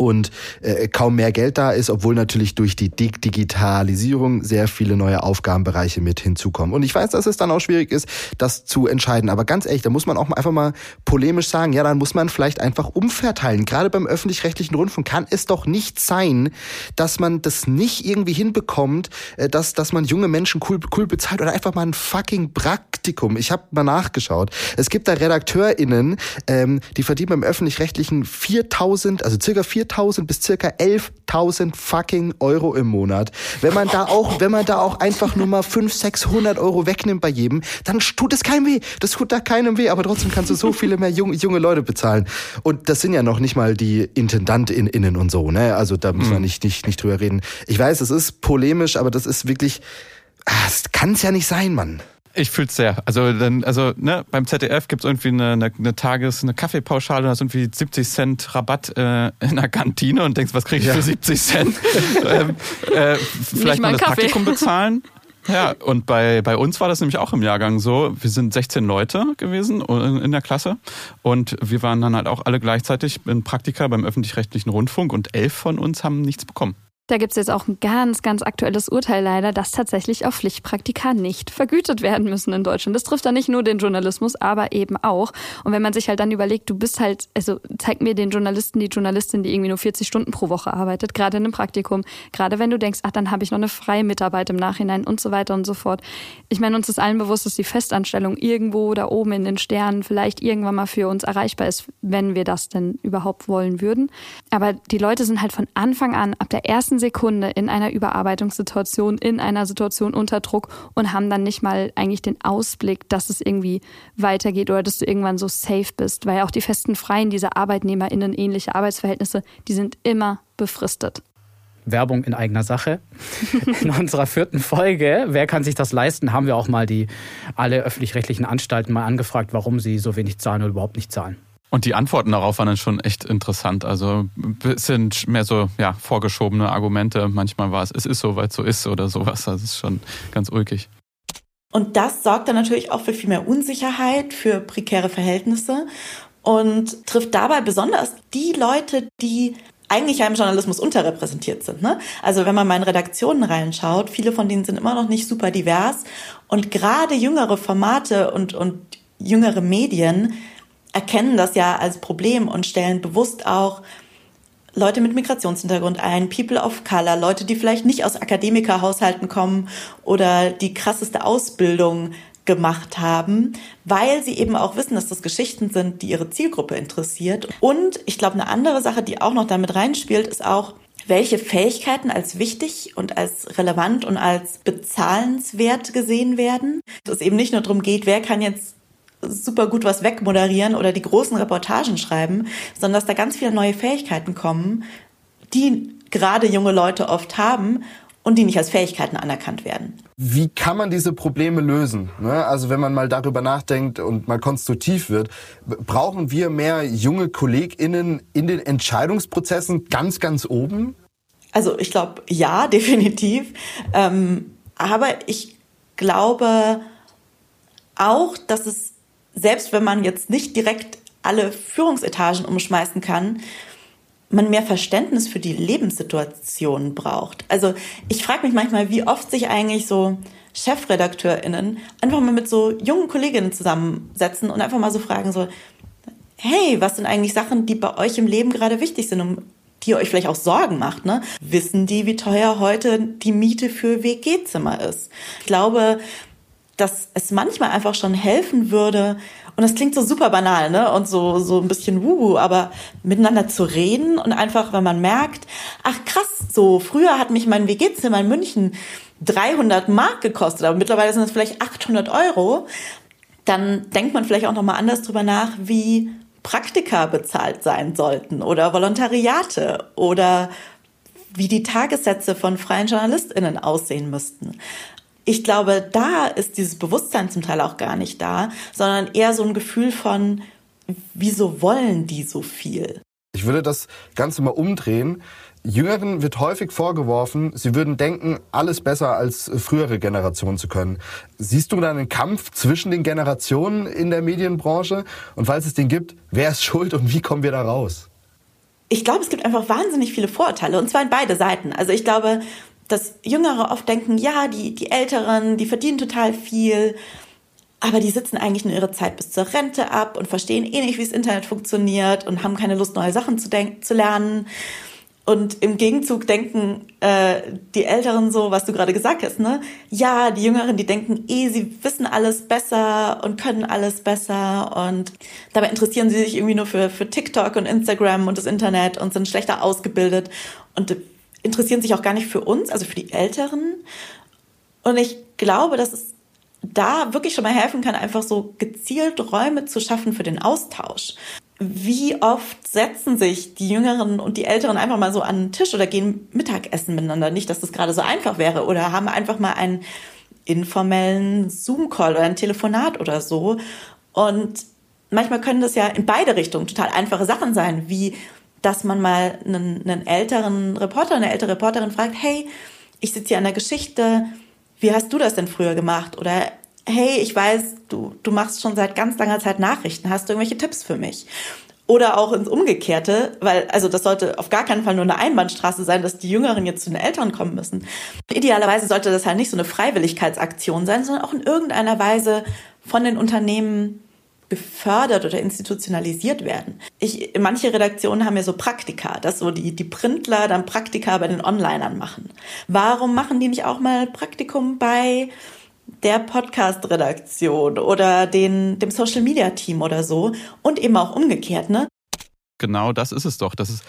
und äh, kaum mehr Geld da ist, obwohl natürlich durch die Digitalisierung sehr viele neue Aufgabenbereiche mit hinzukommen. Und ich weiß, dass es dann auch schwierig ist, das zu entscheiden. Aber ganz ehrlich, da muss man auch einfach mal polemisch sagen, ja, dann muss man vielleicht einfach umverteilen. Gerade beim öffentlich-rechtlichen Rundfunk kann es doch nicht sein, dass man das nicht irgendwie hinbekommt, äh, dass, dass man junge Menschen cool, cool bezahlt oder einfach mal ein fucking Praktikum. Ich habe mal nachgeschaut. Es gibt da RedakteurInnen, ähm, die verdienen beim öffentlich-rechtlichen 4000, also circa 4000 4.000 bis circa 11.000 fucking Euro im Monat. Wenn man da auch, wenn man da auch einfach nur mal 500, 600 Euro wegnimmt bei jedem, dann tut es keinem weh. Das tut da keinem weh, aber trotzdem kannst du so viele mehr junge, junge Leute bezahlen. Und das sind ja noch nicht mal die IntendantInnen und so, ne? Also da müssen wir mhm. nicht, nicht, nicht drüber reden. Ich weiß, es ist polemisch, aber das ist wirklich, ah, das kann es ja nicht sein, Mann.
Ich fühl's sehr. Also dann, also ne, beim ZDF gibt's irgendwie eine, eine, eine Tages-, eine Kaffeepauschale, da hast irgendwie 70 Cent Rabatt äh, in der Kantine und denkst, was krieg ich ja. für 70 Cent? *laughs* ähm, äh, vielleicht mal das Kaffee. Praktikum bezahlen. Ja, und bei, bei uns war das nämlich auch im Jahrgang so. Wir sind 16 Leute gewesen in der Klasse und wir waren dann halt auch alle gleichzeitig in Praktika beim öffentlich-rechtlichen Rundfunk und elf von uns haben nichts bekommen.
Da gibt es jetzt auch ein ganz, ganz aktuelles Urteil leider, dass tatsächlich auch Pflichtpraktika nicht vergütet werden müssen in Deutschland. Das trifft dann nicht nur den Journalismus, aber eben auch. Und wenn man sich halt dann überlegt, du bist halt, also zeig mir den Journalisten, die Journalistin, die irgendwie nur 40 Stunden pro Woche arbeitet, gerade in einem Praktikum, gerade wenn du denkst, ach, dann habe ich noch eine freie Mitarbeit im Nachhinein und so weiter und so fort. Ich meine, uns ist allen bewusst, dass die Festanstellung irgendwo da oben in den Sternen vielleicht irgendwann mal für uns erreichbar ist, wenn wir das denn überhaupt wollen würden. Aber die Leute sind halt von Anfang an, ab der ersten Sekunde in einer Überarbeitungssituation, in einer Situation unter Druck und haben dann nicht mal eigentlich den Ausblick, dass es irgendwie weitergeht oder dass du irgendwann so safe bist, weil auch die festen Freien dieser ArbeitnehmerInnen ähnliche Arbeitsverhältnisse, die sind immer befristet.
Werbung in eigener Sache. *laughs* In unserer vierten Folge, wer kann sich das leisten, haben wir auch mal die alle öffentlich-rechtlichen Anstalten mal angefragt, warum sie so wenig zahlen oder überhaupt nicht zahlen.
Und die Antworten darauf waren dann schon echt interessant. Also sind mehr so ja, vorgeschobene Argumente. Manchmal war es, es ist so, weil es so ist oder sowas. Das ist schon ganz ulkig.
Und das sorgt dann natürlich auch für viel mehr Unsicherheit, für prekäre Verhältnisse und trifft dabei besonders die Leute, die eigentlich ja im Journalismus unterrepräsentiert sind. Ne? Also wenn man mal in Redaktionen reinschaut, viele von denen sind immer noch nicht super divers und gerade jüngere Formate und, und jüngere Medien erkennen das ja als Problem und stellen bewusst auch Leute mit Migrationshintergrund ein, People of Color, Leute, die vielleicht nicht aus Akademikerhaushalten kommen oder die krasseste Ausbildung gemacht haben, weil sie eben auch wissen, dass das Geschichten sind, die ihre Zielgruppe interessiert. Und ich glaube, eine andere Sache, die auch noch damit reinspielt, ist auch, welche Fähigkeiten als wichtig und als relevant und als bezahlenswert gesehen werden. Dass es eben nicht nur darum geht, wer kann jetzt super gut was wegmoderieren oder die großen Reportagen schreiben, sondern dass da ganz viele neue Fähigkeiten kommen, die gerade junge Leute oft haben und die nicht als Fähigkeiten anerkannt werden.
Wie kann man diese Probleme lösen? Ne? Also wenn man mal darüber nachdenkt und mal konstruktiv wird, brauchen wir mehr junge KollegInnen in den Entscheidungsprozessen ganz, ganz oben?
Also ich glaube, ja, *laughs* definitiv. Ähm, aber ich glaube auch, dass es selbst wenn man jetzt nicht direkt alle Führungsetagen umschmeißen kann, man mehr Verständnis für die Lebenssituation braucht. Also ich frage mich manchmal, wie oft sich eigentlich so ChefredakteurInnen einfach mal mit so jungen Kolleginnen zusammensetzen und einfach mal so fragen so, hey, was sind eigentlich Sachen, die bei euch im Leben gerade wichtig sind, um die euch vielleicht auch Sorgen macht, ne? Wissen die, wie teuer heute die Miete für WG-Zimmer ist? Ich glaube, dass es manchmal einfach schon helfen würde, und das klingt so super banal, ne? Und so, so ein bisschen wuhu, aber miteinander zu reden und einfach, wenn man merkt, ach krass, so früher hat mich mein WG-Zimmer in München 300 Mark gekostet, aber mittlerweile sind es vielleicht 800 Euro, dann denkt man vielleicht auch nochmal anders drüber nach, wie Praktika bezahlt sein sollten oder Volontariate oder wie die Tagessätze von freien JournalistInnen aussehen müssten. Ich glaube, da ist dieses Bewusstsein zum Teil auch gar nicht da, sondern eher so ein Gefühl von, wieso wollen die so viel?
Ich würde das Ganze mal umdrehen. Jüngeren wird häufig vorgeworfen, sie würden denken, alles besser als frühere Generationen zu können. Siehst du da einen Kampf zwischen den Generationen in der Medienbranche? Und falls es den gibt, wer ist schuld und wie kommen wir da raus?
Ich glaube, es gibt einfach wahnsinnig viele Vorurteile und zwar in beide Seiten. Also ich glaube, dass Jüngere oft denken, ja, die, die Älteren, die verdienen total viel, aber die sitzen eigentlich nur ihre Zeit bis zur Rente ab und verstehen eh nicht, wie das Internet funktioniert und haben keine Lust, neue Sachen zu, zu lernen. Und im Gegenzug denken äh, die Älteren so, was du gerade gesagt hast, ne? Ja, die Jüngeren, die denken eh, sie wissen alles besser und können alles besser und dabei interessieren sie sich irgendwie nur für, für TikTok und Instagram und das Internet und sind schlechter ausgebildet und interessieren sich auch gar nicht für uns, also für die Älteren. Und ich glaube, dass es da wirklich schon mal helfen kann, einfach so gezielt Räume zu schaffen für den Austausch wie oft setzen sich die Jüngeren und die Älteren einfach mal so an den Tisch oder gehen Mittagessen miteinander? Nicht, dass das gerade so einfach wäre. Oder haben einfach mal einen informellen Zoom-Call oder ein Telefonat oder so. Und manchmal können das ja in beide Richtungen total einfache Sachen sein, wie dass man mal einen, einen älteren Reporter, eine ältere Reporterin fragt, hey, ich sitze hier an der Geschichte, wie hast du das denn früher gemacht? Oder hey, ich weiß, du, du machst schon seit ganz langer Zeit Nachrichten, hast du irgendwelche Tipps für mich? Oder auch ins Umgekehrte, weil, also das sollte auf gar keinen Fall nur eine Einbahnstraße sein, dass die Jüngeren jetzt zu den Älteren kommen müssen. Idealerweise sollte das halt nicht so eine Freiwilligkeitsaktion sein, sondern auch in irgendeiner Weise von den Unternehmen gefördert oder institutionalisiert werden. Ich, manche Redaktionen haben ja so Praktika, dass so die, die Printler dann Praktika bei den Onlinern machen. Warum machen die nicht auch mal Praktikum bei der Podcast-Redaktion oder den, dem Social-Media-Team oder so und eben auch umgekehrt, ne?
Genau, das ist es doch. Das ist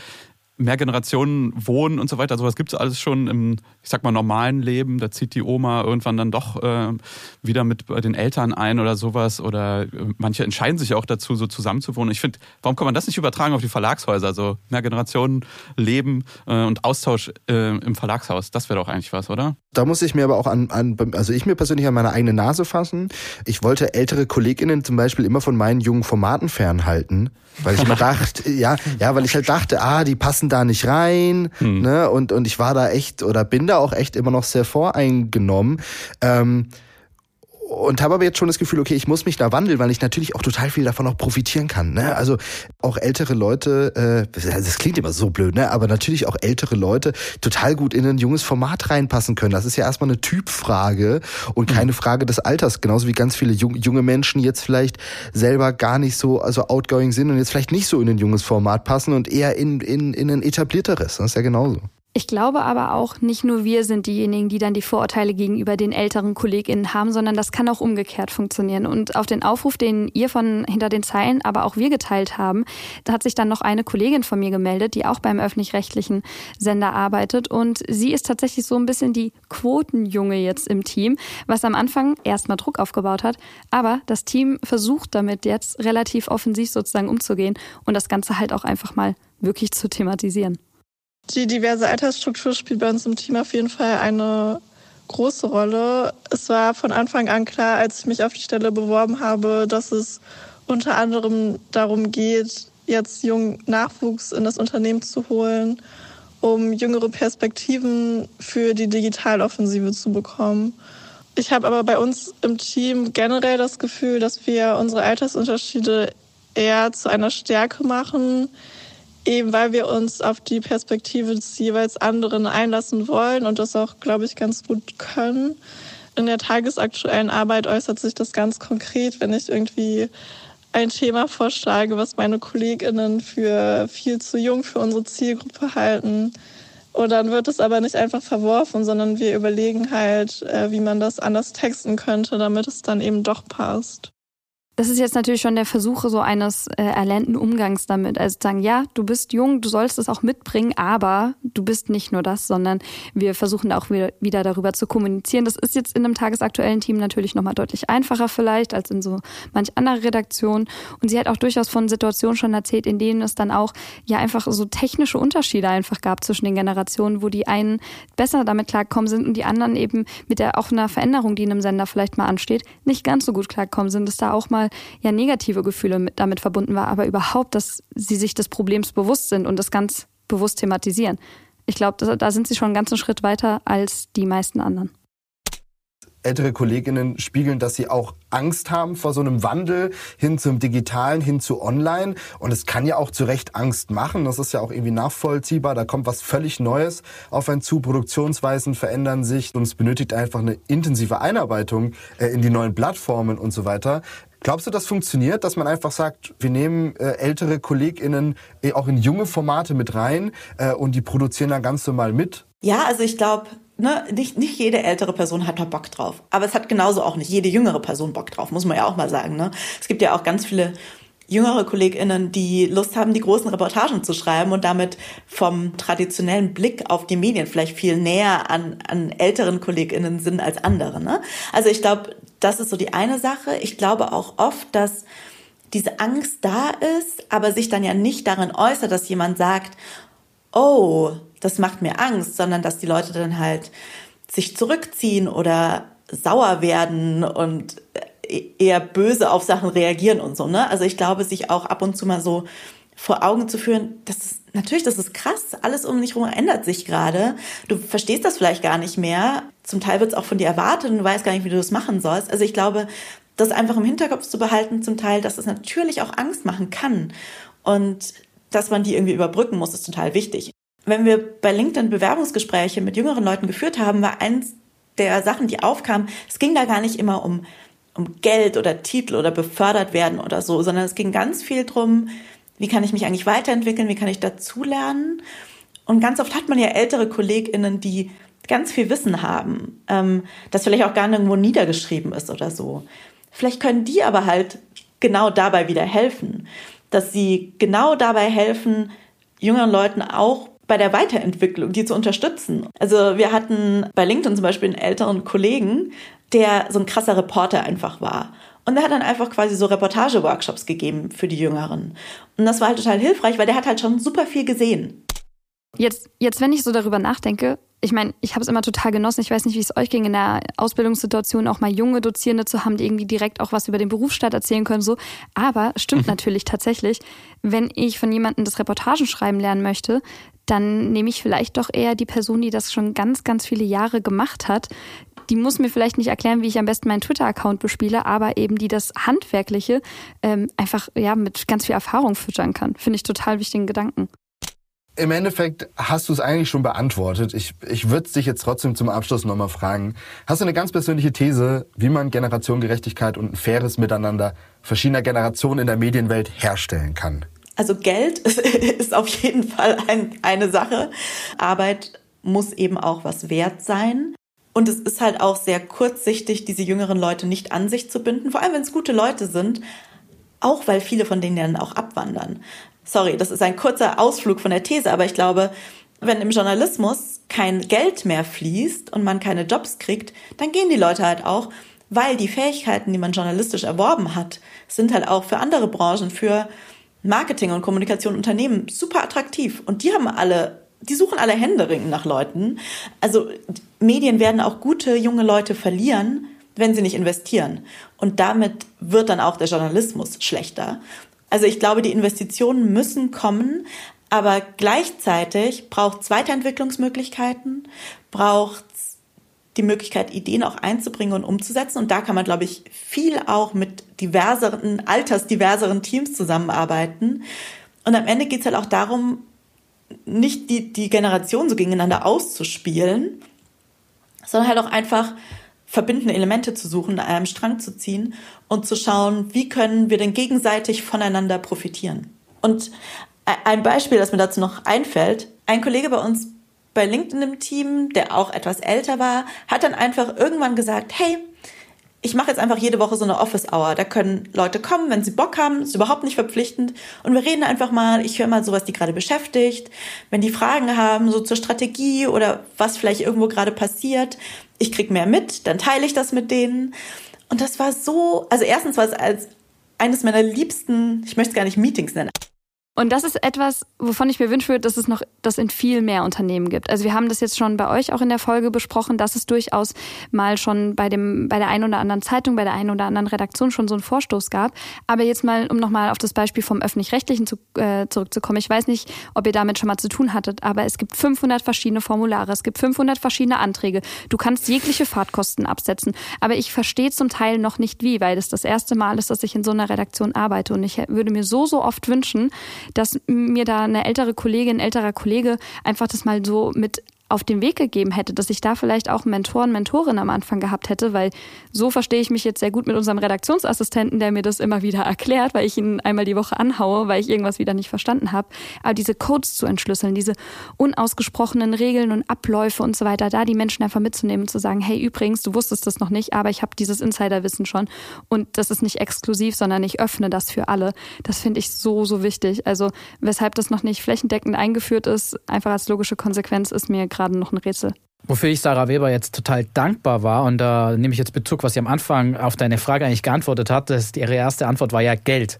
mehr Generationen wohnen und so weiter. Sowas gibt es alles schon im, ich sag mal, normalen Leben. Da zieht die Oma irgendwann dann doch äh, wieder mit den Eltern ein oder sowas. Oder äh, manche entscheiden sich auch dazu, so zusammenzuwohnen. Ich finde, warum kann man das nicht übertragen auf die Verlagshäuser? Also mehr Generationen leben äh, und Austausch äh, im Verlagshaus. Das wäre doch eigentlich was, oder?
Da muss ich mir aber auch an, an, also ich mir persönlich an meine eigene Nase fassen. Ich wollte ältere KollegInnen zum Beispiel immer von meinen jungen Formaten fernhalten. Weil ich immer dachte, ja, ja, weil ich halt dachte, ah, die passen da nicht rein, hm. ne, und, und ich war da echt oder bin da auch echt immer noch sehr voreingenommen. Ähm, und habe aber jetzt schon das Gefühl, okay, ich muss mich da wandeln, weil ich natürlich auch total viel davon auch profitieren kann. Ne? Also auch ältere Leute, äh, das klingt immer so blöd, ne? aber natürlich auch ältere Leute total gut in ein junges Format reinpassen können. Das ist ja erstmal eine Typfrage und mhm. keine Frage des Alters. Genauso wie ganz viele junge Menschen jetzt vielleicht selber gar nicht so also outgoing sind und jetzt vielleicht nicht so in ein junges Format passen und eher in, in, in ein etablierteres. Das ist ja genauso.
Ich glaube aber auch, nicht nur wir sind diejenigen, die dann die Vorurteile gegenüber den älteren KollegInnen haben, sondern das kann auch umgekehrt funktionieren. Und auf den Aufruf, den ihr von hinter den Zeilen, aber auch wir geteilt haben, da hat sich dann noch eine Kollegin von mir gemeldet, die auch beim öffentlich-rechtlichen Sender arbeitet. Und sie ist tatsächlich so ein bisschen die Quotenjunge jetzt im Team, was am Anfang erstmal Druck aufgebaut hat. Aber das Team versucht damit jetzt relativ offensiv sozusagen umzugehen und das Ganze halt auch einfach mal wirklich zu thematisieren.
Die diverse Altersstruktur spielt bei uns im Team auf jeden Fall eine große Rolle. Es war von Anfang an klar, als ich mich auf die Stelle beworben habe, dass es unter anderem darum geht, jetzt jungen Nachwuchs in das Unternehmen zu holen, um jüngere Perspektiven für die Digitaloffensive zu bekommen. Ich habe aber bei uns im Team generell das Gefühl, dass wir unsere Altersunterschiede eher zu einer Stärke machen, Eben weil wir uns auf die Perspektive des jeweils anderen einlassen wollen und das auch, glaube ich, ganz gut können. In der tagesaktuellen Arbeit äußert sich das ganz konkret, wenn ich irgendwie ein Thema vorschlage, was meine KollegInnen für viel zu jung für unsere Zielgruppe halten. Und dann wird es aber nicht einfach verworfen, sondern wir überlegen halt, äh, wie man das anders texten könnte, damit es dann eben doch passt.
Das ist jetzt natürlich schon der Versuch so eines äh, erlernten Umgangs damit. Also sagen, ja, du bist jung, du sollst es auch mitbringen, aber du bist nicht nur das, sondern wir versuchen auch wieder, wieder darüber zu kommunizieren. Das ist jetzt in einem tagesaktuellen Team natürlich nochmal deutlich einfacher vielleicht als in so manch anderer Redaktion. Und sie hat auch durchaus von Situationen schon erzählt, in denen es dann auch ja einfach so technische Unterschiede einfach gab zwischen den Generationen, wo die einen besser damit klarkommen sind und die anderen eben mit der auch einer Veränderung, die in einem Sender vielleicht mal ansteht, nicht ganz so gut klarkommen sind, dass da auch mal ja negative Gefühle mit, damit verbunden war, aber überhaupt, dass sie sich des Problems bewusst sind und das ganz bewusst thematisieren. Ich glaube, da sind sie schon einen ganzen Schritt weiter als die meisten anderen
ältere Kolleginnen spiegeln, dass sie auch Angst haben vor so einem Wandel hin zum Digitalen, hin zu Online. Und es kann ja auch zu Recht Angst machen. Das ist ja auch irgendwie nachvollziehbar. Da kommt was völlig Neues auf einen zu. Produktionsweisen verändern sich und es benötigt einfach eine intensive Einarbeitung äh, in die neuen Plattformen und so weiter. Glaubst du, das funktioniert, dass man einfach sagt, wir nehmen äh, ältere KollegInnen äh, auch in junge Formate mit rein äh, und die produzieren dann ganz normal mit?
Ja, also ich glaube, ne, nicht, nicht jede ältere Person hat da Bock drauf. Aber es hat genauso auch nicht jede jüngere Person Bock drauf, muss man ja auch mal sagen. Ne? Es gibt ja auch ganz viele jüngere KollegInnen, die Lust haben, die großen Reportagen zu schreiben und damit vom traditionellen Blick auf die Medien vielleicht viel näher an, an älteren KollegInnen sind als andere. Ne? Also ich glaube, das ist so die eine Sache. Ich glaube auch oft, dass diese Angst da ist, aber sich dann ja nicht darin äußert, dass jemand sagt, oh, das macht mir Angst, sondern dass die Leute dann halt sich zurückziehen oder sauer werden und eher böse auf Sachen reagieren und so, ne? Also ich glaube, sich auch ab und zu mal so vor Augen zu führen, das ist natürlich, das ist krass, alles um dich herum ändert sich gerade. Du verstehst das vielleicht gar nicht mehr. Zum Teil wird es auch von dir erwartet und du weißt gar nicht, wie du das machen sollst. Also ich glaube, das einfach im Hinterkopf zu behalten, zum Teil, dass es natürlich auch Angst machen kann. Und dass man die irgendwie überbrücken muss, ist total wichtig. Wenn wir bei LinkedIn Bewerbungsgespräche mit jüngeren Leuten geführt haben, war eins der Sachen, die aufkamen, es ging da gar nicht immer um, um Geld oder Titel oder befördert werden oder so, sondern es ging ganz viel drum, wie kann ich mich eigentlich weiterentwickeln, wie kann ich dazulernen. Und ganz oft hat man ja ältere KollegInnen, die ganz viel Wissen haben, ähm, das vielleicht auch gar nirgendwo niedergeschrieben ist oder so. Vielleicht können die aber halt genau dabei wieder helfen, dass sie genau dabei helfen, jüngeren Leuten auch bei der Weiterentwicklung, die zu unterstützen. Also wir hatten bei LinkedIn zum Beispiel einen älteren Kollegen, der so ein krasser Reporter einfach war. Und der hat dann einfach quasi so Reportage-Workshops gegeben für die Jüngeren. Und das war halt total hilfreich, weil der hat halt schon super viel gesehen.
Jetzt, jetzt wenn ich so darüber nachdenke, ich meine, ich habe es immer total genossen. Ich weiß nicht, wie es euch ging, in der Ausbildungssituation auch mal junge Dozierende zu haben, die irgendwie direkt auch was über den Berufsstaat erzählen können. So. Aber stimmt natürlich tatsächlich, wenn ich von jemandem das Reportagen schreiben lernen möchte, dann nehme ich vielleicht doch eher die Person, die das schon ganz, ganz viele Jahre gemacht hat. Die muss mir vielleicht nicht erklären, wie ich am besten meinen Twitter-Account bespiele, aber eben die das Handwerkliche ähm, einfach ja mit ganz viel Erfahrung füttern kann. Finde ich total wichtigen Gedanken.
Im Endeffekt hast du es eigentlich schon beantwortet. Ich, ich würde dich jetzt trotzdem zum Abschluss nochmal fragen. Hast du eine ganz persönliche These, wie man Generationengerechtigkeit und ein faires Miteinander verschiedener Generationen in der Medienwelt herstellen kann?
Also Geld *laughs* ist auf jeden Fall ein, eine Sache. Arbeit muss eben auch was wert sein. Und es ist halt auch sehr kurzsichtig, diese jüngeren Leute nicht an sich zu binden, vor allem wenn es gute Leute sind, auch weil viele von denen dann auch abwandern. Sorry, das ist ein kurzer Ausflug von der These, aber ich glaube, wenn im Journalismus kein Geld mehr fließt und man keine Jobs kriegt, dann gehen die Leute halt auch, weil die Fähigkeiten, die man journalistisch erworben hat, sind halt auch für andere Branchen, für Marketing und Kommunikation Unternehmen super attraktiv. Und die haben alle, die suchen alle händeringend nach Leuten. Also Medien werden auch gute junge Leute verlieren, wenn sie nicht investieren. Und damit wird dann auch der Journalismus schlechter. Also ich glaube, die Investitionen müssen kommen, aber gleichzeitig braucht es Weiterentwicklungsmöglichkeiten, braucht die Möglichkeit, Ideen auch einzubringen und umzusetzen. Und da kann man, glaube ich, viel auch mit diverseren, altersdiverseren Teams zusammenarbeiten. Und am Ende geht es halt auch darum, nicht die, die Generationen so gegeneinander auszuspielen, sondern halt auch einfach verbindende Elemente zu suchen, an einem Strang zu ziehen und zu schauen, wie können wir denn gegenseitig voneinander profitieren. Und ein Beispiel, das mir dazu noch einfällt, ein Kollege bei uns bei LinkedIn im Team, der auch etwas älter war, hat dann einfach irgendwann gesagt, hey, ich mache jetzt einfach jede Woche so eine Office-Hour. Da können Leute kommen, wenn sie Bock haben, ist überhaupt nicht verpflichtend. Und wir reden einfach mal, ich höre mal so, was die gerade beschäftigt. Wenn die Fragen haben, so zur Strategie oder was vielleicht irgendwo gerade passiert, ich krieg mehr mit, dann teile ich das mit denen. Und das war so, also erstens war es als eines meiner liebsten, ich möchte es gar nicht Meetings nennen,
und das ist etwas, wovon ich mir wünschen würde, dass es noch das in viel mehr Unternehmen gibt. Also wir haben das jetzt schon bei euch auch in der Folge besprochen, dass es durchaus mal schon bei dem bei der einen oder anderen Zeitung, bei der einen oder anderen Redaktion schon so einen Vorstoß gab. Aber jetzt mal, um nochmal auf das Beispiel vom öffentlich-rechtlichen zu, äh, zurückzukommen. Ich weiß nicht, ob ihr damit schon mal zu tun hattet, aber es gibt 500 verschiedene Formulare, es gibt 500 verschiedene Anträge. Du kannst jegliche Fahrtkosten absetzen. Aber ich verstehe zum Teil noch nicht wie, weil das das erste Mal ist, dass ich in so einer Redaktion arbeite. Und ich würde mir so, so oft wünschen, dass mir da eine ältere Kollegin, älterer Kollege einfach das mal so mit auf den Weg gegeben hätte, dass ich da vielleicht auch Mentoren, Mentorin am Anfang gehabt hätte, weil so verstehe ich mich jetzt sehr gut mit unserem Redaktionsassistenten, der mir das immer wieder erklärt, weil ich ihn einmal die Woche anhaue, weil ich irgendwas wieder nicht verstanden habe. Aber diese Codes zu entschlüsseln, diese unausgesprochenen Regeln und Abläufe und so weiter, da die Menschen einfach mitzunehmen und zu sagen, hey, übrigens, du wusstest das noch nicht, aber ich habe dieses Insiderwissen schon und das ist nicht exklusiv, sondern ich öffne das für alle. Das finde ich so, so wichtig. Also weshalb das noch nicht flächendeckend eingeführt ist, einfach als logische Konsequenz, ist mir gerade gerade noch ein Rätsel.
Wofür ich Sarah Weber jetzt total dankbar war, und da nehme ich jetzt Bezug, was sie am Anfang auf deine Frage eigentlich geantwortet hat, dass ihre erste Antwort war ja Geld.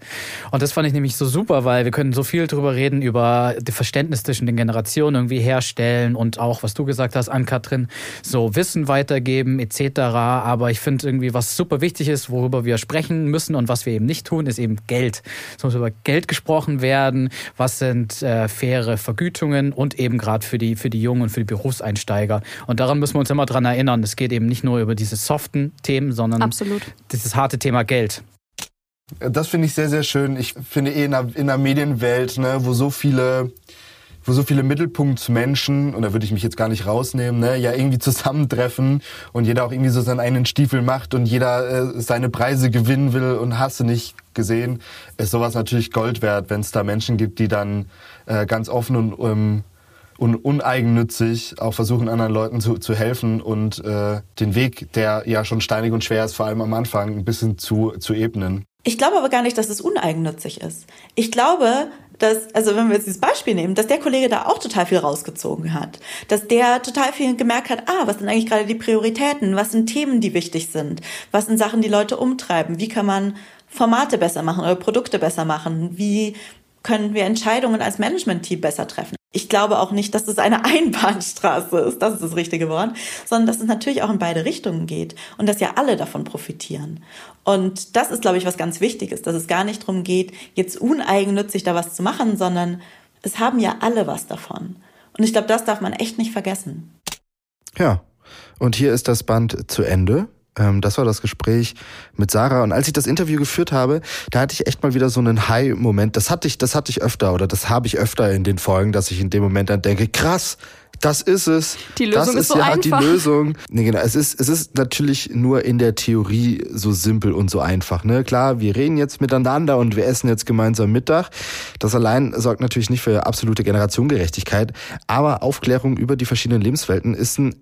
Und das fand ich nämlich so super, weil wir können so viel drüber reden, über das Verständnis zwischen den Generationen irgendwie herstellen und auch, was du gesagt hast, an Katrin, so Wissen weitergeben etc. Aber ich finde irgendwie, was super wichtig ist, worüber wir sprechen müssen und was wir eben nicht tun, ist eben Geld. Es muss über Geld gesprochen werden, was sind äh, faire Vergütungen und eben gerade für die, für die Jungen und für die Berufseinsteiger. Und daran müssen wir uns immer dran erinnern. Es geht eben nicht nur über diese soften Themen, sondern
Absolut.
dieses harte Thema Geld.
Das finde ich sehr, sehr schön. Ich finde eh in der, in der Medienwelt, ne, wo so viele wo so viele Mittelpunktsmenschen, und da würde ich mich jetzt gar nicht rausnehmen, ne, ja irgendwie zusammentreffen und jeder auch irgendwie so seinen eigenen Stiefel macht und jeder äh, seine Preise gewinnen will und hast du nicht gesehen, ist sowas natürlich Gold wert, wenn es da Menschen gibt, die dann äh, ganz offen und ähm, und uneigennützig auch versuchen, anderen Leuten zu, zu helfen und äh, den Weg, der ja schon steinig und schwer ist, vor allem am Anfang, ein bisschen zu, zu ebnen.
Ich glaube aber gar nicht, dass es uneigennützig ist. Ich glaube, dass, also wenn wir jetzt dieses Beispiel nehmen, dass der Kollege da auch total viel rausgezogen hat. Dass der total viel gemerkt hat, ah, was sind eigentlich gerade die Prioritäten? Was sind Themen, die wichtig sind? Was sind Sachen, die Leute umtreiben? Wie kann man Formate besser machen oder Produkte besser machen? Wie können wir Entscheidungen als Management-Team besser treffen? Ich glaube auch nicht, dass es eine *laughs* Einbahnstraße ist, das ist das richtige Wort, sondern dass es natürlich auch in beide Richtungen geht und dass ja alle davon profitieren. Und das ist, glaube ich, was ganz Wichtiges, dass es gar nicht darum geht, jetzt uneigennützig da was zu machen, sondern es haben ja alle was davon. Und ich glaube, das darf man echt nicht vergessen.
Ja, und hier ist das Band zu Ende. Ähm, das war das Gespräch mit Sarah. Und als ich das Interview geführt habe, da hatte ich echt mal wieder so einen High-Moment. Das hatte ich, das hatte ich öfter oder das habe ich öfter in den Folgen, dass ich in dem Moment dann denke, krass, das ist es.
Die Lösung
das ist,
ist so
ja
einfach.
die Lösung. Nee, genau. Es ist, es ist natürlich nur in der Theorie so simpel und so einfach. Ne? Klar, wir reden jetzt miteinander und wir essen jetzt gemeinsam Mittag. Das allein sorgt natürlich nicht für absolute Generationengerechtigkeit. Aber Aufklärung über die verschiedenen Lebenswelten ist ein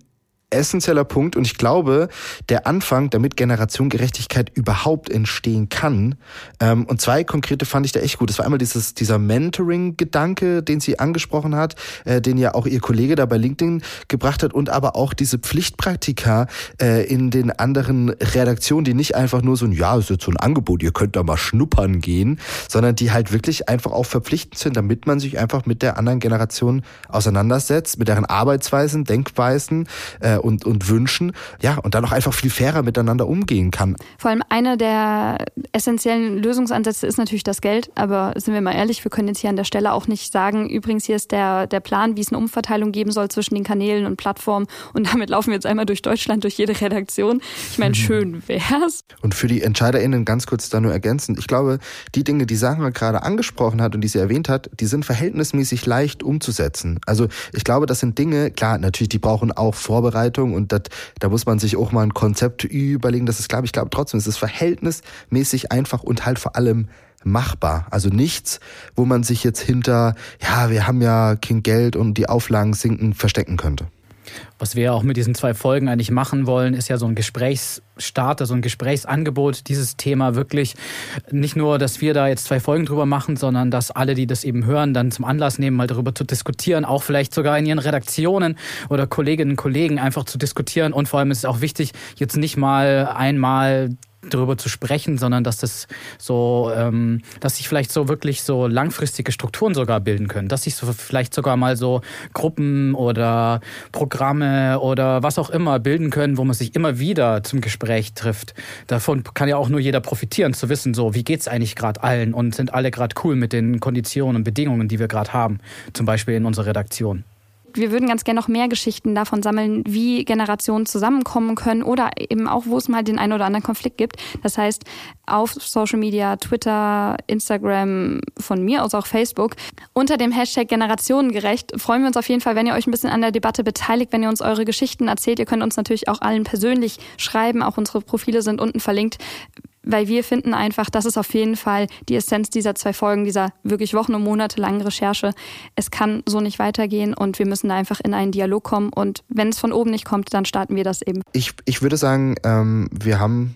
essentieller Punkt und ich glaube, der Anfang, damit Generationengerechtigkeit überhaupt entstehen kann. Ähm, und zwei konkrete fand ich da echt gut. Das war einmal dieses, dieser Mentoring-Gedanke, den sie angesprochen hat, äh, den ja auch ihr Kollege da bei LinkedIn gebracht hat und aber auch diese Pflichtpraktika äh, in den anderen Redaktionen, die nicht einfach nur so ein, ja, ist jetzt so ein Angebot, ihr könnt da mal schnuppern gehen, sondern die halt wirklich einfach auch verpflichtend sind, damit man sich einfach mit der anderen Generation auseinandersetzt, mit deren Arbeitsweisen, Denkweisen, äh, und, und Wünschen. Ja, und dann auch einfach viel fairer miteinander umgehen kann.
Vor allem einer der essentiellen Lösungsansätze ist natürlich das Geld. Aber sind wir mal ehrlich, wir können jetzt hier an der Stelle auch nicht sagen, übrigens hier ist der, der Plan, wie es eine Umverteilung geben soll zwischen den Kanälen und Plattformen. Und damit laufen wir jetzt einmal durch Deutschland, durch jede Redaktion. Ich meine, schön wär's.
Und für die EntscheiderInnen ganz kurz da nur ergänzend. Ich glaube, die Dinge, die Sarah gerade angesprochen hat und die sie erwähnt hat, die sind verhältnismäßig leicht umzusetzen. Also ich glaube, das sind Dinge, klar, natürlich, die brauchen auch Vorbereitung und das, da muss man sich auch mal ein Konzept überlegen. Das ist, glaube ich, glaube trotzdem, es ist verhältnismäßig einfach und halt vor allem machbar. Also nichts, wo man sich jetzt hinter, ja, wir haben ja kein Geld und die Auflagen sinken, verstecken könnte.
Was wir auch mit diesen zwei Folgen eigentlich machen wollen, ist ja so ein Gesprächsstarter, so ein Gesprächsangebot, dieses Thema wirklich nicht nur, dass wir da jetzt zwei Folgen drüber machen, sondern dass alle, die das eben hören, dann zum Anlass nehmen, mal darüber zu diskutieren, auch vielleicht sogar in ihren Redaktionen oder Kolleginnen und Kollegen einfach zu diskutieren. Und vor allem ist es auch wichtig, jetzt nicht mal einmal darüber zu sprechen, sondern dass das so, ähm, dass sich vielleicht so wirklich so langfristige Strukturen sogar bilden können, dass sich so vielleicht sogar mal so Gruppen oder Programme oder was auch immer bilden können, wo man sich immer wieder zum Gespräch trifft. Davon kann ja auch nur jeder profitieren, zu wissen, so wie geht's eigentlich gerade allen und sind alle gerade cool mit den Konditionen und Bedingungen, die wir gerade haben, zum Beispiel in unserer Redaktion
wir würden ganz gerne noch mehr Geschichten davon sammeln, wie Generationen zusammenkommen können oder eben auch, wo es mal den einen oder anderen Konflikt gibt. Das heißt, auf Social Media, Twitter, Instagram, von mir aus auch Facebook, unter dem Hashtag Generationengerecht freuen wir uns auf jeden Fall, wenn ihr euch ein bisschen an der Debatte beteiligt, wenn ihr uns eure Geschichten erzählt. Ihr könnt uns natürlich auch allen persönlich schreiben. Auch unsere Profile sind unten verlinkt weil wir finden einfach, das ist auf jeden Fall die Essenz dieser zwei Folgen, dieser wirklich Wochen- und Monate langen Recherche. Es kann so nicht weitergehen und wir müssen da einfach in einen Dialog kommen. Und wenn es von oben nicht kommt, dann starten wir das eben.
Ich, ich würde sagen, ähm, wir haben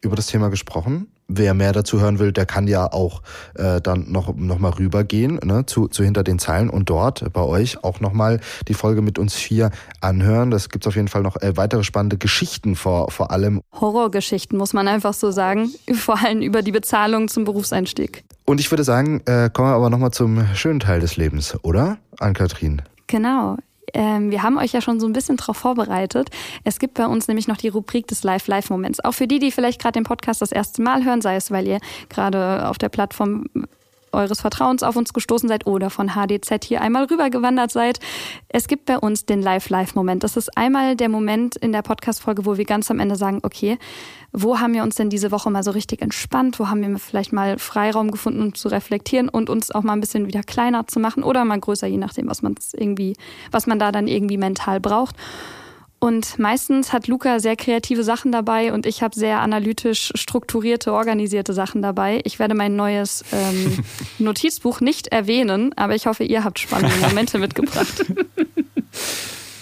über das Thema gesprochen wer mehr dazu hören will, der kann ja auch äh, dann noch, noch mal rübergehen ne, zu, zu hinter den Zeilen und dort bei euch auch noch mal die Folge mit uns vier anhören. Das gibt's auf jeden Fall noch äh, weitere spannende Geschichten vor, vor allem.
Horrorgeschichten, muss man einfach so sagen. Vor allem über die Bezahlung zum Berufseinstieg.
Und ich würde sagen, äh, kommen wir aber noch mal zum schönen Teil des Lebens, oder? Ann-Kathrin.
Genau ähm, wir haben euch ja schon so ein bisschen darauf vorbereitet. Es gibt bei uns nämlich noch die Rubrik des Live-Live-Moments. Auch für die, die vielleicht gerade den Podcast das erste Mal hören, sei es, weil ihr gerade auf der Plattform eures Vertrauens auf uns gestoßen seid oder von HDZ hier einmal rübergewandert seid. Es gibt bei uns den Live-Live-Moment. Das ist einmal der Moment in der Podcast-Folge, wo wir ganz am Ende sagen, okay, wo haben wir uns denn diese Woche mal so richtig entspannt? Wo haben wir vielleicht mal Freiraum gefunden, um zu reflektieren und uns auch mal ein bisschen wieder kleiner zu machen oder mal größer, je nachdem, was man irgendwie, was man da dann irgendwie mental braucht. Und meistens hat Luca sehr kreative Sachen dabei und ich habe sehr analytisch strukturierte, organisierte Sachen dabei. Ich werde mein neues ähm, *laughs* Notizbuch nicht erwähnen, aber ich hoffe, ihr habt spannende Momente mitgebracht.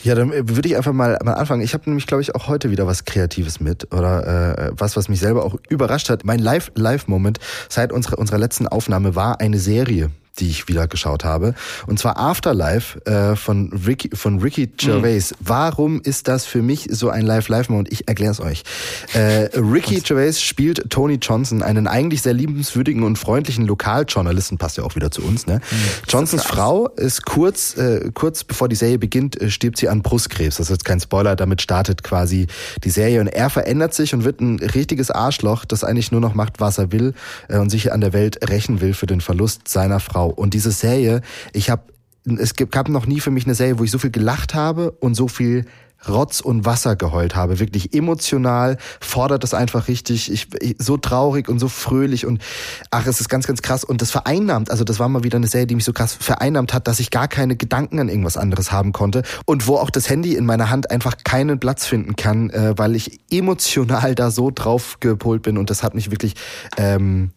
Ja, dann äh, würde ich einfach mal, mal anfangen. Ich habe nämlich, glaube ich, auch heute wieder was Kreatives mit oder äh, was, was mich selber auch überrascht hat. Mein Live-Live-Moment seit unserer, unserer letzten Aufnahme war eine Serie die ich wieder geschaut habe. Und zwar Afterlife äh, von, Ricky, von Ricky Gervais. Mhm. Warum ist das für mich so ein Live-Live-Moment? Ich erkläre es euch. Äh, Ricky Gervais spielt Tony Johnson, einen eigentlich sehr liebenswürdigen und freundlichen Lokaljournalisten, passt ja auch wieder zu uns. Ne? Mhm. Johnsons Frau ist kurz, äh, kurz bevor die Serie beginnt, äh, stirbt sie an Brustkrebs. Das ist jetzt kein Spoiler, damit startet quasi die Serie. Und er verändert sich und wird ein richtiges Arschloch, das eigentlich nur noch macht, was er will äh, und sich an der Welt rächen will für den Verlust seiner Frau. Wow. Und diese Serie, ich habe es gab noch nie für mich eine Serie, wo ich so viel gelacht habe und so viel Rotz und Wasser geheult habe. Wirklich emotional fordert das einfach richtig. Ich, ich, so traurig und so fröhlich und ach, es ist ganz, ganz krass. Und das vereinnahmt, also das war mal wieder eine Serie, die mich so krass vereinnahmt hat, dass ich gar keine Gedanken an irgendwas anderes haben konnte. Und wo auch das Handy in meiner Hand einfach keinen Platz finden kann, äh, weil ich emotional da so drauf gepolt bin. Und das hat mich wirklich, ähm,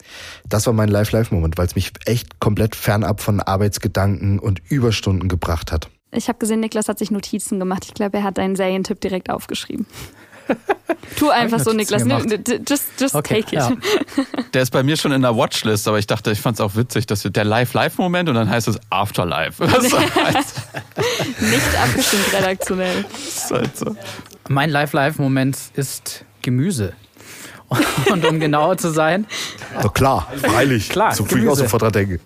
das war mein Live-Live-Moment, weil es mich echt komplett fernab von Arbeitsgedanken und Überstunden gebracht hat.
Ich habe gesehen, Niklas hat sich Notizen gemacht. Ich glaube, er hat deinen Serientipp direkt aufgeschrieben. *laughs* Tu einfach so, Niklas. Just, just okay, take it. Ja. *laughs*
Der ist bei mir schon in der Watchlist, aber ich dachte, ich fand es auch witzig, dass der Live-Live-Moment und dann heißt es Afterlife. *laughs* Nicht
abgestimmt redaktionell.
Halt so. Mein Live-Live-Moment ist Gemüse. *laughs* Und um genauer zu sein.
Doch klar, freilich. Klar, so viel ich auch sofort dran denke.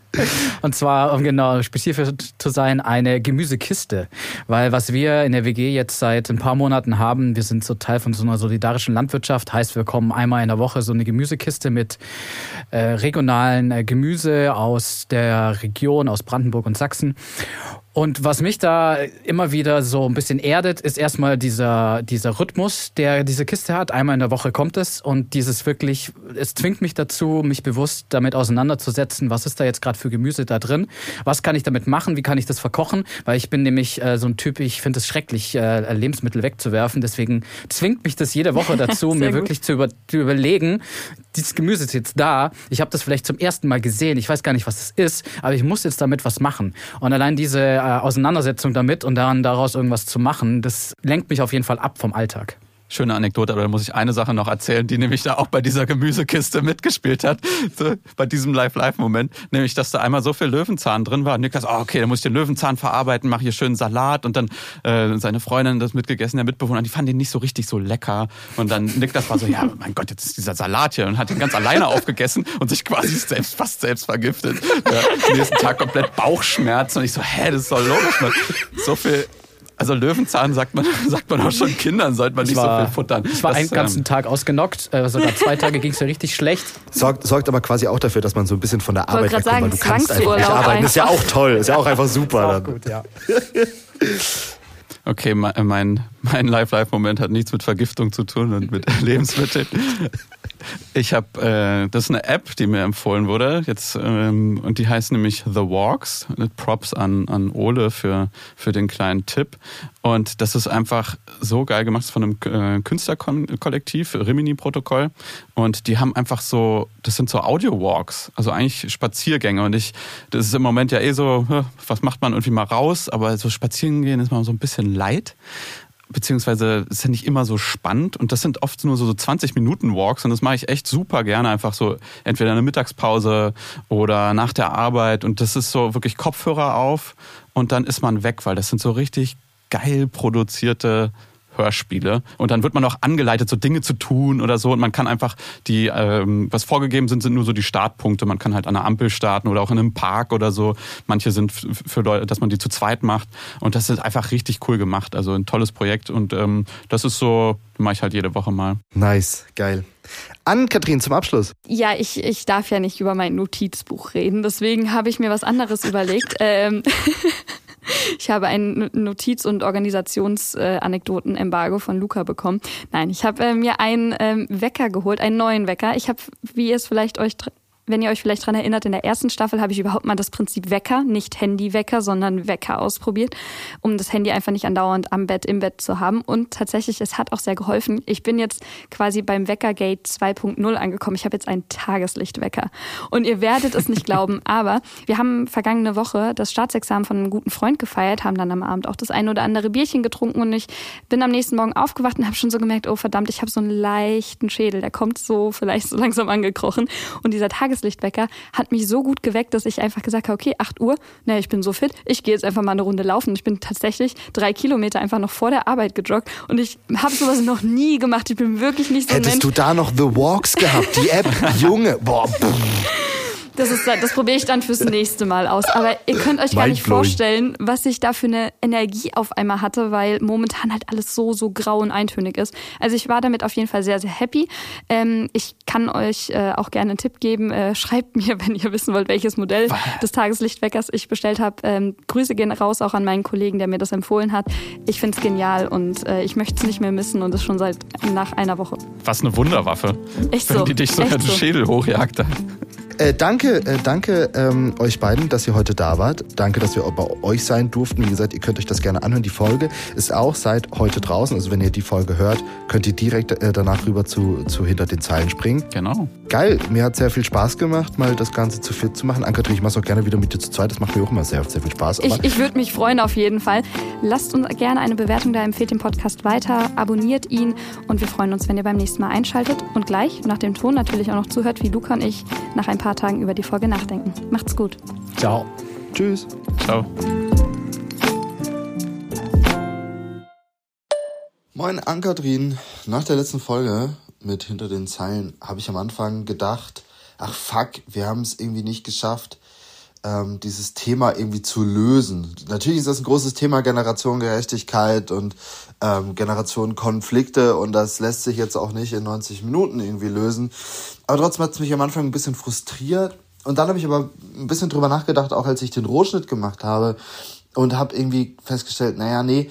Und zwar, um genau spezifisch zu sein, eine Gemüsekiste. Weil was wir in der WG jetzt seit ein paar Monaten haben, wir sind so Teil von so einer solidarischen Landwirtschaft, heißt wir kommen einmal in der Woche so eine Gemüsekiste mit äh, regionalen äh, Gemüse aus der Region, aus Brandenburg und Sachsen. Und was mich da immer wieder so ein bisschen erdet, ist erstmal dieser, dieser Rhythmus, der diese Kiste hat. Einmal in der Woche kommt es. Und dieses wirklich, es zwingt mich dazu, mich bewusst damit auseinanderzusetzen, was ist da jetzt gerade für Gemüse da drin, was kann ich damit machen, wie kann ich das verkochen, weil ich bin nämlich äh, so ein Typ, ich finde es schrecklich, äh, Lebensmittel wegzuwerfen. Deswegen zwingt mich das jede Woche *laughs* dazu, mir wirklich zu, über, zu überlegen, dieses Gemüse ist jetzt da, ich habe das vielleicht zum ersten Mal gesehen, ich weiß gar nicht, was das ist, aber ich muss jetzt damit was machen. Und allein diese Auseinandersetzung damit und dann daraus irgendwas zu machen, das lenkt mich auf jeden Fall ab vom Alltag
schöne Anekdote, aber da muss ich eine Sache noch erzählen, die nämlich da auch bei dieser Gemüsekiste mitgespielt hat, so, bei diesem Live-Live-Moment, nämlich, dass da einmal so viel Löwenzahn drin war. Und Niklas, oh, okay, dann muss ich den Löwenzahn verarbeiten, mache hier schön Salat und dann äh, seine Freundin das mitgegessen, der Mitbewohner, die fanden den nicht so richtig so lecker. Und dann Niklas war so, ja, mein Gott, jetzt ist dieser Salat hier und hat ihn ganz alleine aufgegessen und sich quasi selbst fast selbst vergiftet. Ja, nächsten Tag komplett Bauchschmerzen und ich so, hä, das ist doch logisch, man. So viel also Löwenzahn sagt man, *laughs* sagt man auch schon Kindern, sollte man nicht war, so viel futtern.
Ich war das, einen ganzen ähm, Tag ausgenockt, äh, sogar zwei Tage ging es mir richtig schlecht.
Sorgt, sorgt aber quasi auch dafür, dass man so ein bisschen von der Arbeit wegkommt,
sagen,
weil du kannst einfach nicht arbeiten. Das ist ja auch toll, ist ja auch einfach super. Auch gut, ja. *laughs*
Okay, mein, mein Live-Live-Moment hat nichts mit Vergiftung zu tun und mit *laughs* Lebensmitteln. Ich habe, äh, das ist eine App, die mir empfohlen wurde. Jetzt ähm, und die heißt nämlich The Walks. Props an an Ole für für den kleinen Tipp. Und das ist einfach so geil gemacht von einem äh, Künstlerkollektiv Rimini Protokoll und die haben einfach so, das sind so Audio Walks, also eigentlich Spaziergänge. Und ich, das ist im Moment ja eh so, was macht man irgendwie mal raus, aber so spazieren gehen ist mal so ein bisschen leid beziehungsweise ist ja nicht immer so spannend und das sind oft nur so, so 20 Minuten Walks und das mache ich echt super gerne einfach so entweder eine Mittagspause oder nach der Arbeit und das ist so wirklich Kopfhörer auf und dann ist man weg, weil das sind so richtig geil produzierte Hörspiele. Und dann wird man auch angeleitet, so Dinge zu tun oder so. Und man kann einfach die, ähm, was vorgegeben sind, sind nur so die Startpunkte. Man kann halt an der Ampel starten oder auch in einem Park oder so. Manche sind für Leute, dass man die zu zweit macht. Und das ist einfach richtig cool gemacht. Also ein tolles Projekt. Und ähm, das ist so, mache ich halt jede Woche mal.
Nice, geil. An Kathrin zum Abschluss.
Ja, ich, ich darf ja nicht über mein Notizbuch reden, deswegen habe ich mir was anderes überlegt. Ähm *laughs* Ich habe ein Notiz- und Organisationsanekdoten-Embargo von Luca bekommen. Nein, ich habe äh, mir einen ähm, Wecker geholt, einen neuen Wecker. Ich habe, wie ihr es vielleicht euch wenn ihr euch vielleicht dran erinnert, in der ersten Staffel habe ich überhaupt mal das Prinzip Wecker, nicht Handy-Wecker, sondern Wecker ausprobiert, um das Handy einfach nicht andauernd am Bett, im Bett zu haben. Und tatsächlich, es hat auch sehr geholfen. Ich bin jetzt quasi beim Weckergate 2.0 angekommen. Ich habe jetzt einen Tageslichtwecker. Und ihr werdet es nicht glauben, *laughs* aber wir haben vergangene Woche das Staatsexamen von einem guten Freund gefeiert, haben dann am Abend auch das ein oder andere Bierchen getrunken und ich bin am nächsten Morgen aufgewacht und habe schon so gemerkt, oh verdammt, ich habe so einen leichten Schädel, der kommt so vielleicht so langsam angekrochen. Und dieser Tages Tageslichtwecker hat mich so gut geweckt, dass ich einfach gesagt habe, okay, 8 Uhr, naja, ich bin so fit, ich gehe jetzt einfach mal eine Runde laufen. Ich bin tatsächlich drei Kilometer einfach noch vor der Arbeit gejoggt und ich habe sowas noch nie gemacht. Ich bin wirklich nicht so
Hättest
Mensch.
du da noch The Walks gehabt, die App? *laughs* Junge, boah.
Das, ist, das probiere ich dann fürs nächste Mal aus. Aber ihr könnt euch gar nicht vorstellen, was ich da für eine Energie auf einmal hatte, weil momentan halt alles so, so grau und eintönig ist. Also ich war damit auf jeden Fall sehr, sehr happy. Ähm, ich kann euch äh, auch gerne einen Tipp geben. Äh, *laughs* schreibt mir, wenn ihr wissen wollt, welches Modell des Tageslichtweckers ich bestellt habe. Ähm, Grüße gehen raus auch an meinen Kollegen, der mir das empfohlen hat. Ich finde es genial und äh, ich möchte es nicht mehr missen und das schon seit nach einer Woche.
Was eine Wunderwaffe.
Echt so. Wenn
die dich so den so. Schädel hochjagt.
Äh, danke, äh, danke ähm, euch beiden, dass ihr heute da wart. Danke, dass wir bei euch sein durften. Wie gesagt, ihr könnt euch das gerne anhören. Die Folge ist auch seit heute draußen. Also wenn ihr die Folge hört, könnt ihr direkt äh, danach rüber zu, zu hinter den Zeilen springen.
Genau.
Geil, mir hat sehr viel Spaß gemacht, mal das Ganze zu fit zu machen. Ann-Kathrin, ich mache es auch gerne wieder mit dir zu zweit. Das macht mir auch immer sehr, sehr viel Spaß.
ich ich würde mich freuen auf jeden Fall. Lasst uns gerne eine Bewertung da, empfehlt den Podcast weiter, abonniert ihn und wir freuen uns, wenn ihr beim nächsten Mal einschaltet und gleich nach dem Ton natürlich auch noch zuhört, wie Luca und ich nach ein paar Tagen über die Folge nachdenken. Macht's gut.
Ciao. Tschüss.
Ciao.
Moin Ankatrin. Nach der letzten Folge mit Hinter den Zeilen habe ich am Anfang gedacht, ach fuck, wir haben es irgendwie nicht geschafft, ähm, dieses Thema irgendwie zu lösen. Natürlich ist das ein großes Thema Generationengerechtigkeit und ähm, Generationenkonflikte und das lässt sich jetzt auch nicht in 90 Minuten irgendwie lösen. Aber trotzdem hat es mich am Anfang ein bisschen frustriert. Und dann habe ich aber ein bisschen drüber nachgedacht, auch als ich den Rohschnitt gemacht habe und habe irgendwie festgestellt, naja, nee,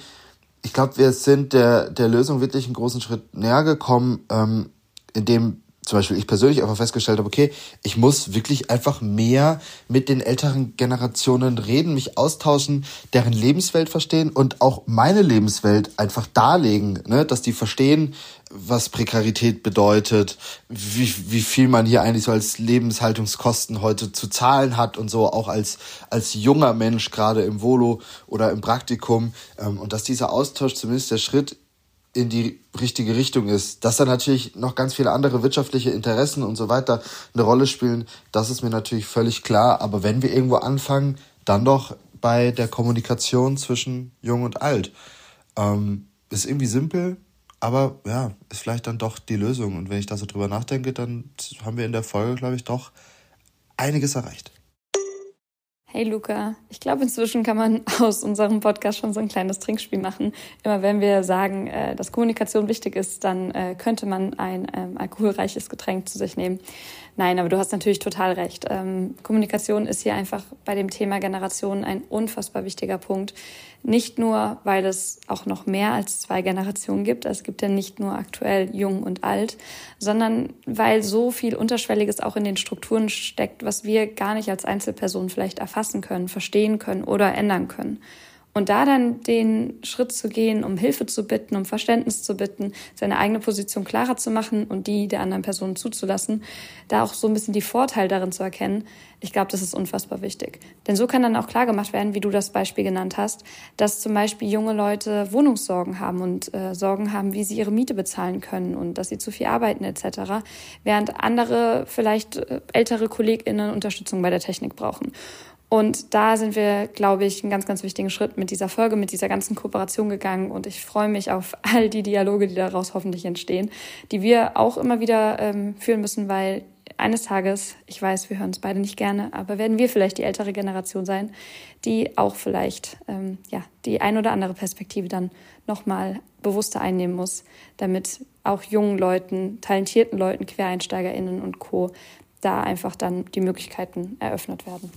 ich glaube, wir sind der, der Lösung wirklich einen großen Schritt näher gekommen, ähm, indem zum Beispiel ich persönlich einfach festgestellt habe, okay, ich muss wirklich einfach mehr mit den älteren Generationen reden, mich austauschen, deren Lebenswelt verstehen und auch meine Lebenswelt einfach darlegen, ne? dass die verstehen, was Prekarität bedeutet, wie, wie viel man hier eigentlich so als Lebenshaltungskosten heute zu zahlen hat und so, auch als, als junger Mensch, gerade im Volo oder im Praktikum. Ähm, und dass dieser Austausch zumindest der Schritt in die richtige Richtung ist. Dass da natürlich noch ganz viele andere wirtschaftliche Interessen und so weiter eine Rolle spielen, das ist mir natürlich völlig klar. Aber wenn wir irgendwo anfangen, dann doch bei der Kommunikation zwischen Jung und Alt. Ähm, ist irgendwie simpel, aber ja, ist vielleicht dann doch die Lösung. Und wenn ich da so drüber nachdenke, dann haben wir in der Folge, glaube ich, doch einiges erreicht.
Hey Luca, ich glaube inzwischen kann man *laughs* aus unserem Podcast schon so ein kleines Trinkspiel machen. Immer wenn wir sagen, äh, dass Kommunikation wichtig ist, dann äh, könnte man ein ähm, alkoholreiches Getränk zu sich nehmen. Nein, aber du hast natürlich total recht. Ähm, Kommunikation ist hier einfach bei dem Thema Generationen ein unfassbar wichtiger Punkt. Nicht nur, weil es auch noch mehr als zwei Generationen gibt. Es gibt ja nicht nur aktuell jung und alt, sondern weil so viel Unterschwelliges auch in den Strukturen steckt, was wir gar nicht als Einzelpersonen vielleicht erfassen können, verstehen können oder ändern können. Und da dann den Schritt zu gehen, um Hilfe zu bitten, um Verständnis zu bitten, seine eigene Position klarer zu machen und die der anderen Person zuzulassen, da auch so ein bisschen die Vorteile darin zu erkennen, ich glaube, das ist unfassbar wichtig. Denn so kann dann auch klar gemacht werden, wie du das Beispiel genannt hast, dass zum Beispiel junge Leute Wohnungssorgen haben und äh, Sorgen haben, wie sie ihre Miete bezahlen können und dass sie zu viel arbeiten etc., während andere vielleicht äh, ältere KollegInnen Unterstützung bei der Technik brauchen. Und da sind wir, glaube ich, einen ganz, ganz wichtigen Schritt mit dieser Folge, mit dieser ganzen Kooperation gegangen. Und ich freue mich auf all die Dialoge, die daraus hoffentlich entstehen, die wir auch immer wieder ähm, führen müssen, weil eines Tages, ich weiß, wir hören uns beide nicht gerne, aber werden wir vielleicht die ältere Generation sein, die auch vielleicht ähm, ja die ein oder andere Perspektive dann nochmal bewusster einnehmen muss, damit auch jungen Leuten, talentierten Leuten, QuereinsteigerInnen und Co. da einfach dann die Möglichkeiten eröffnet werden.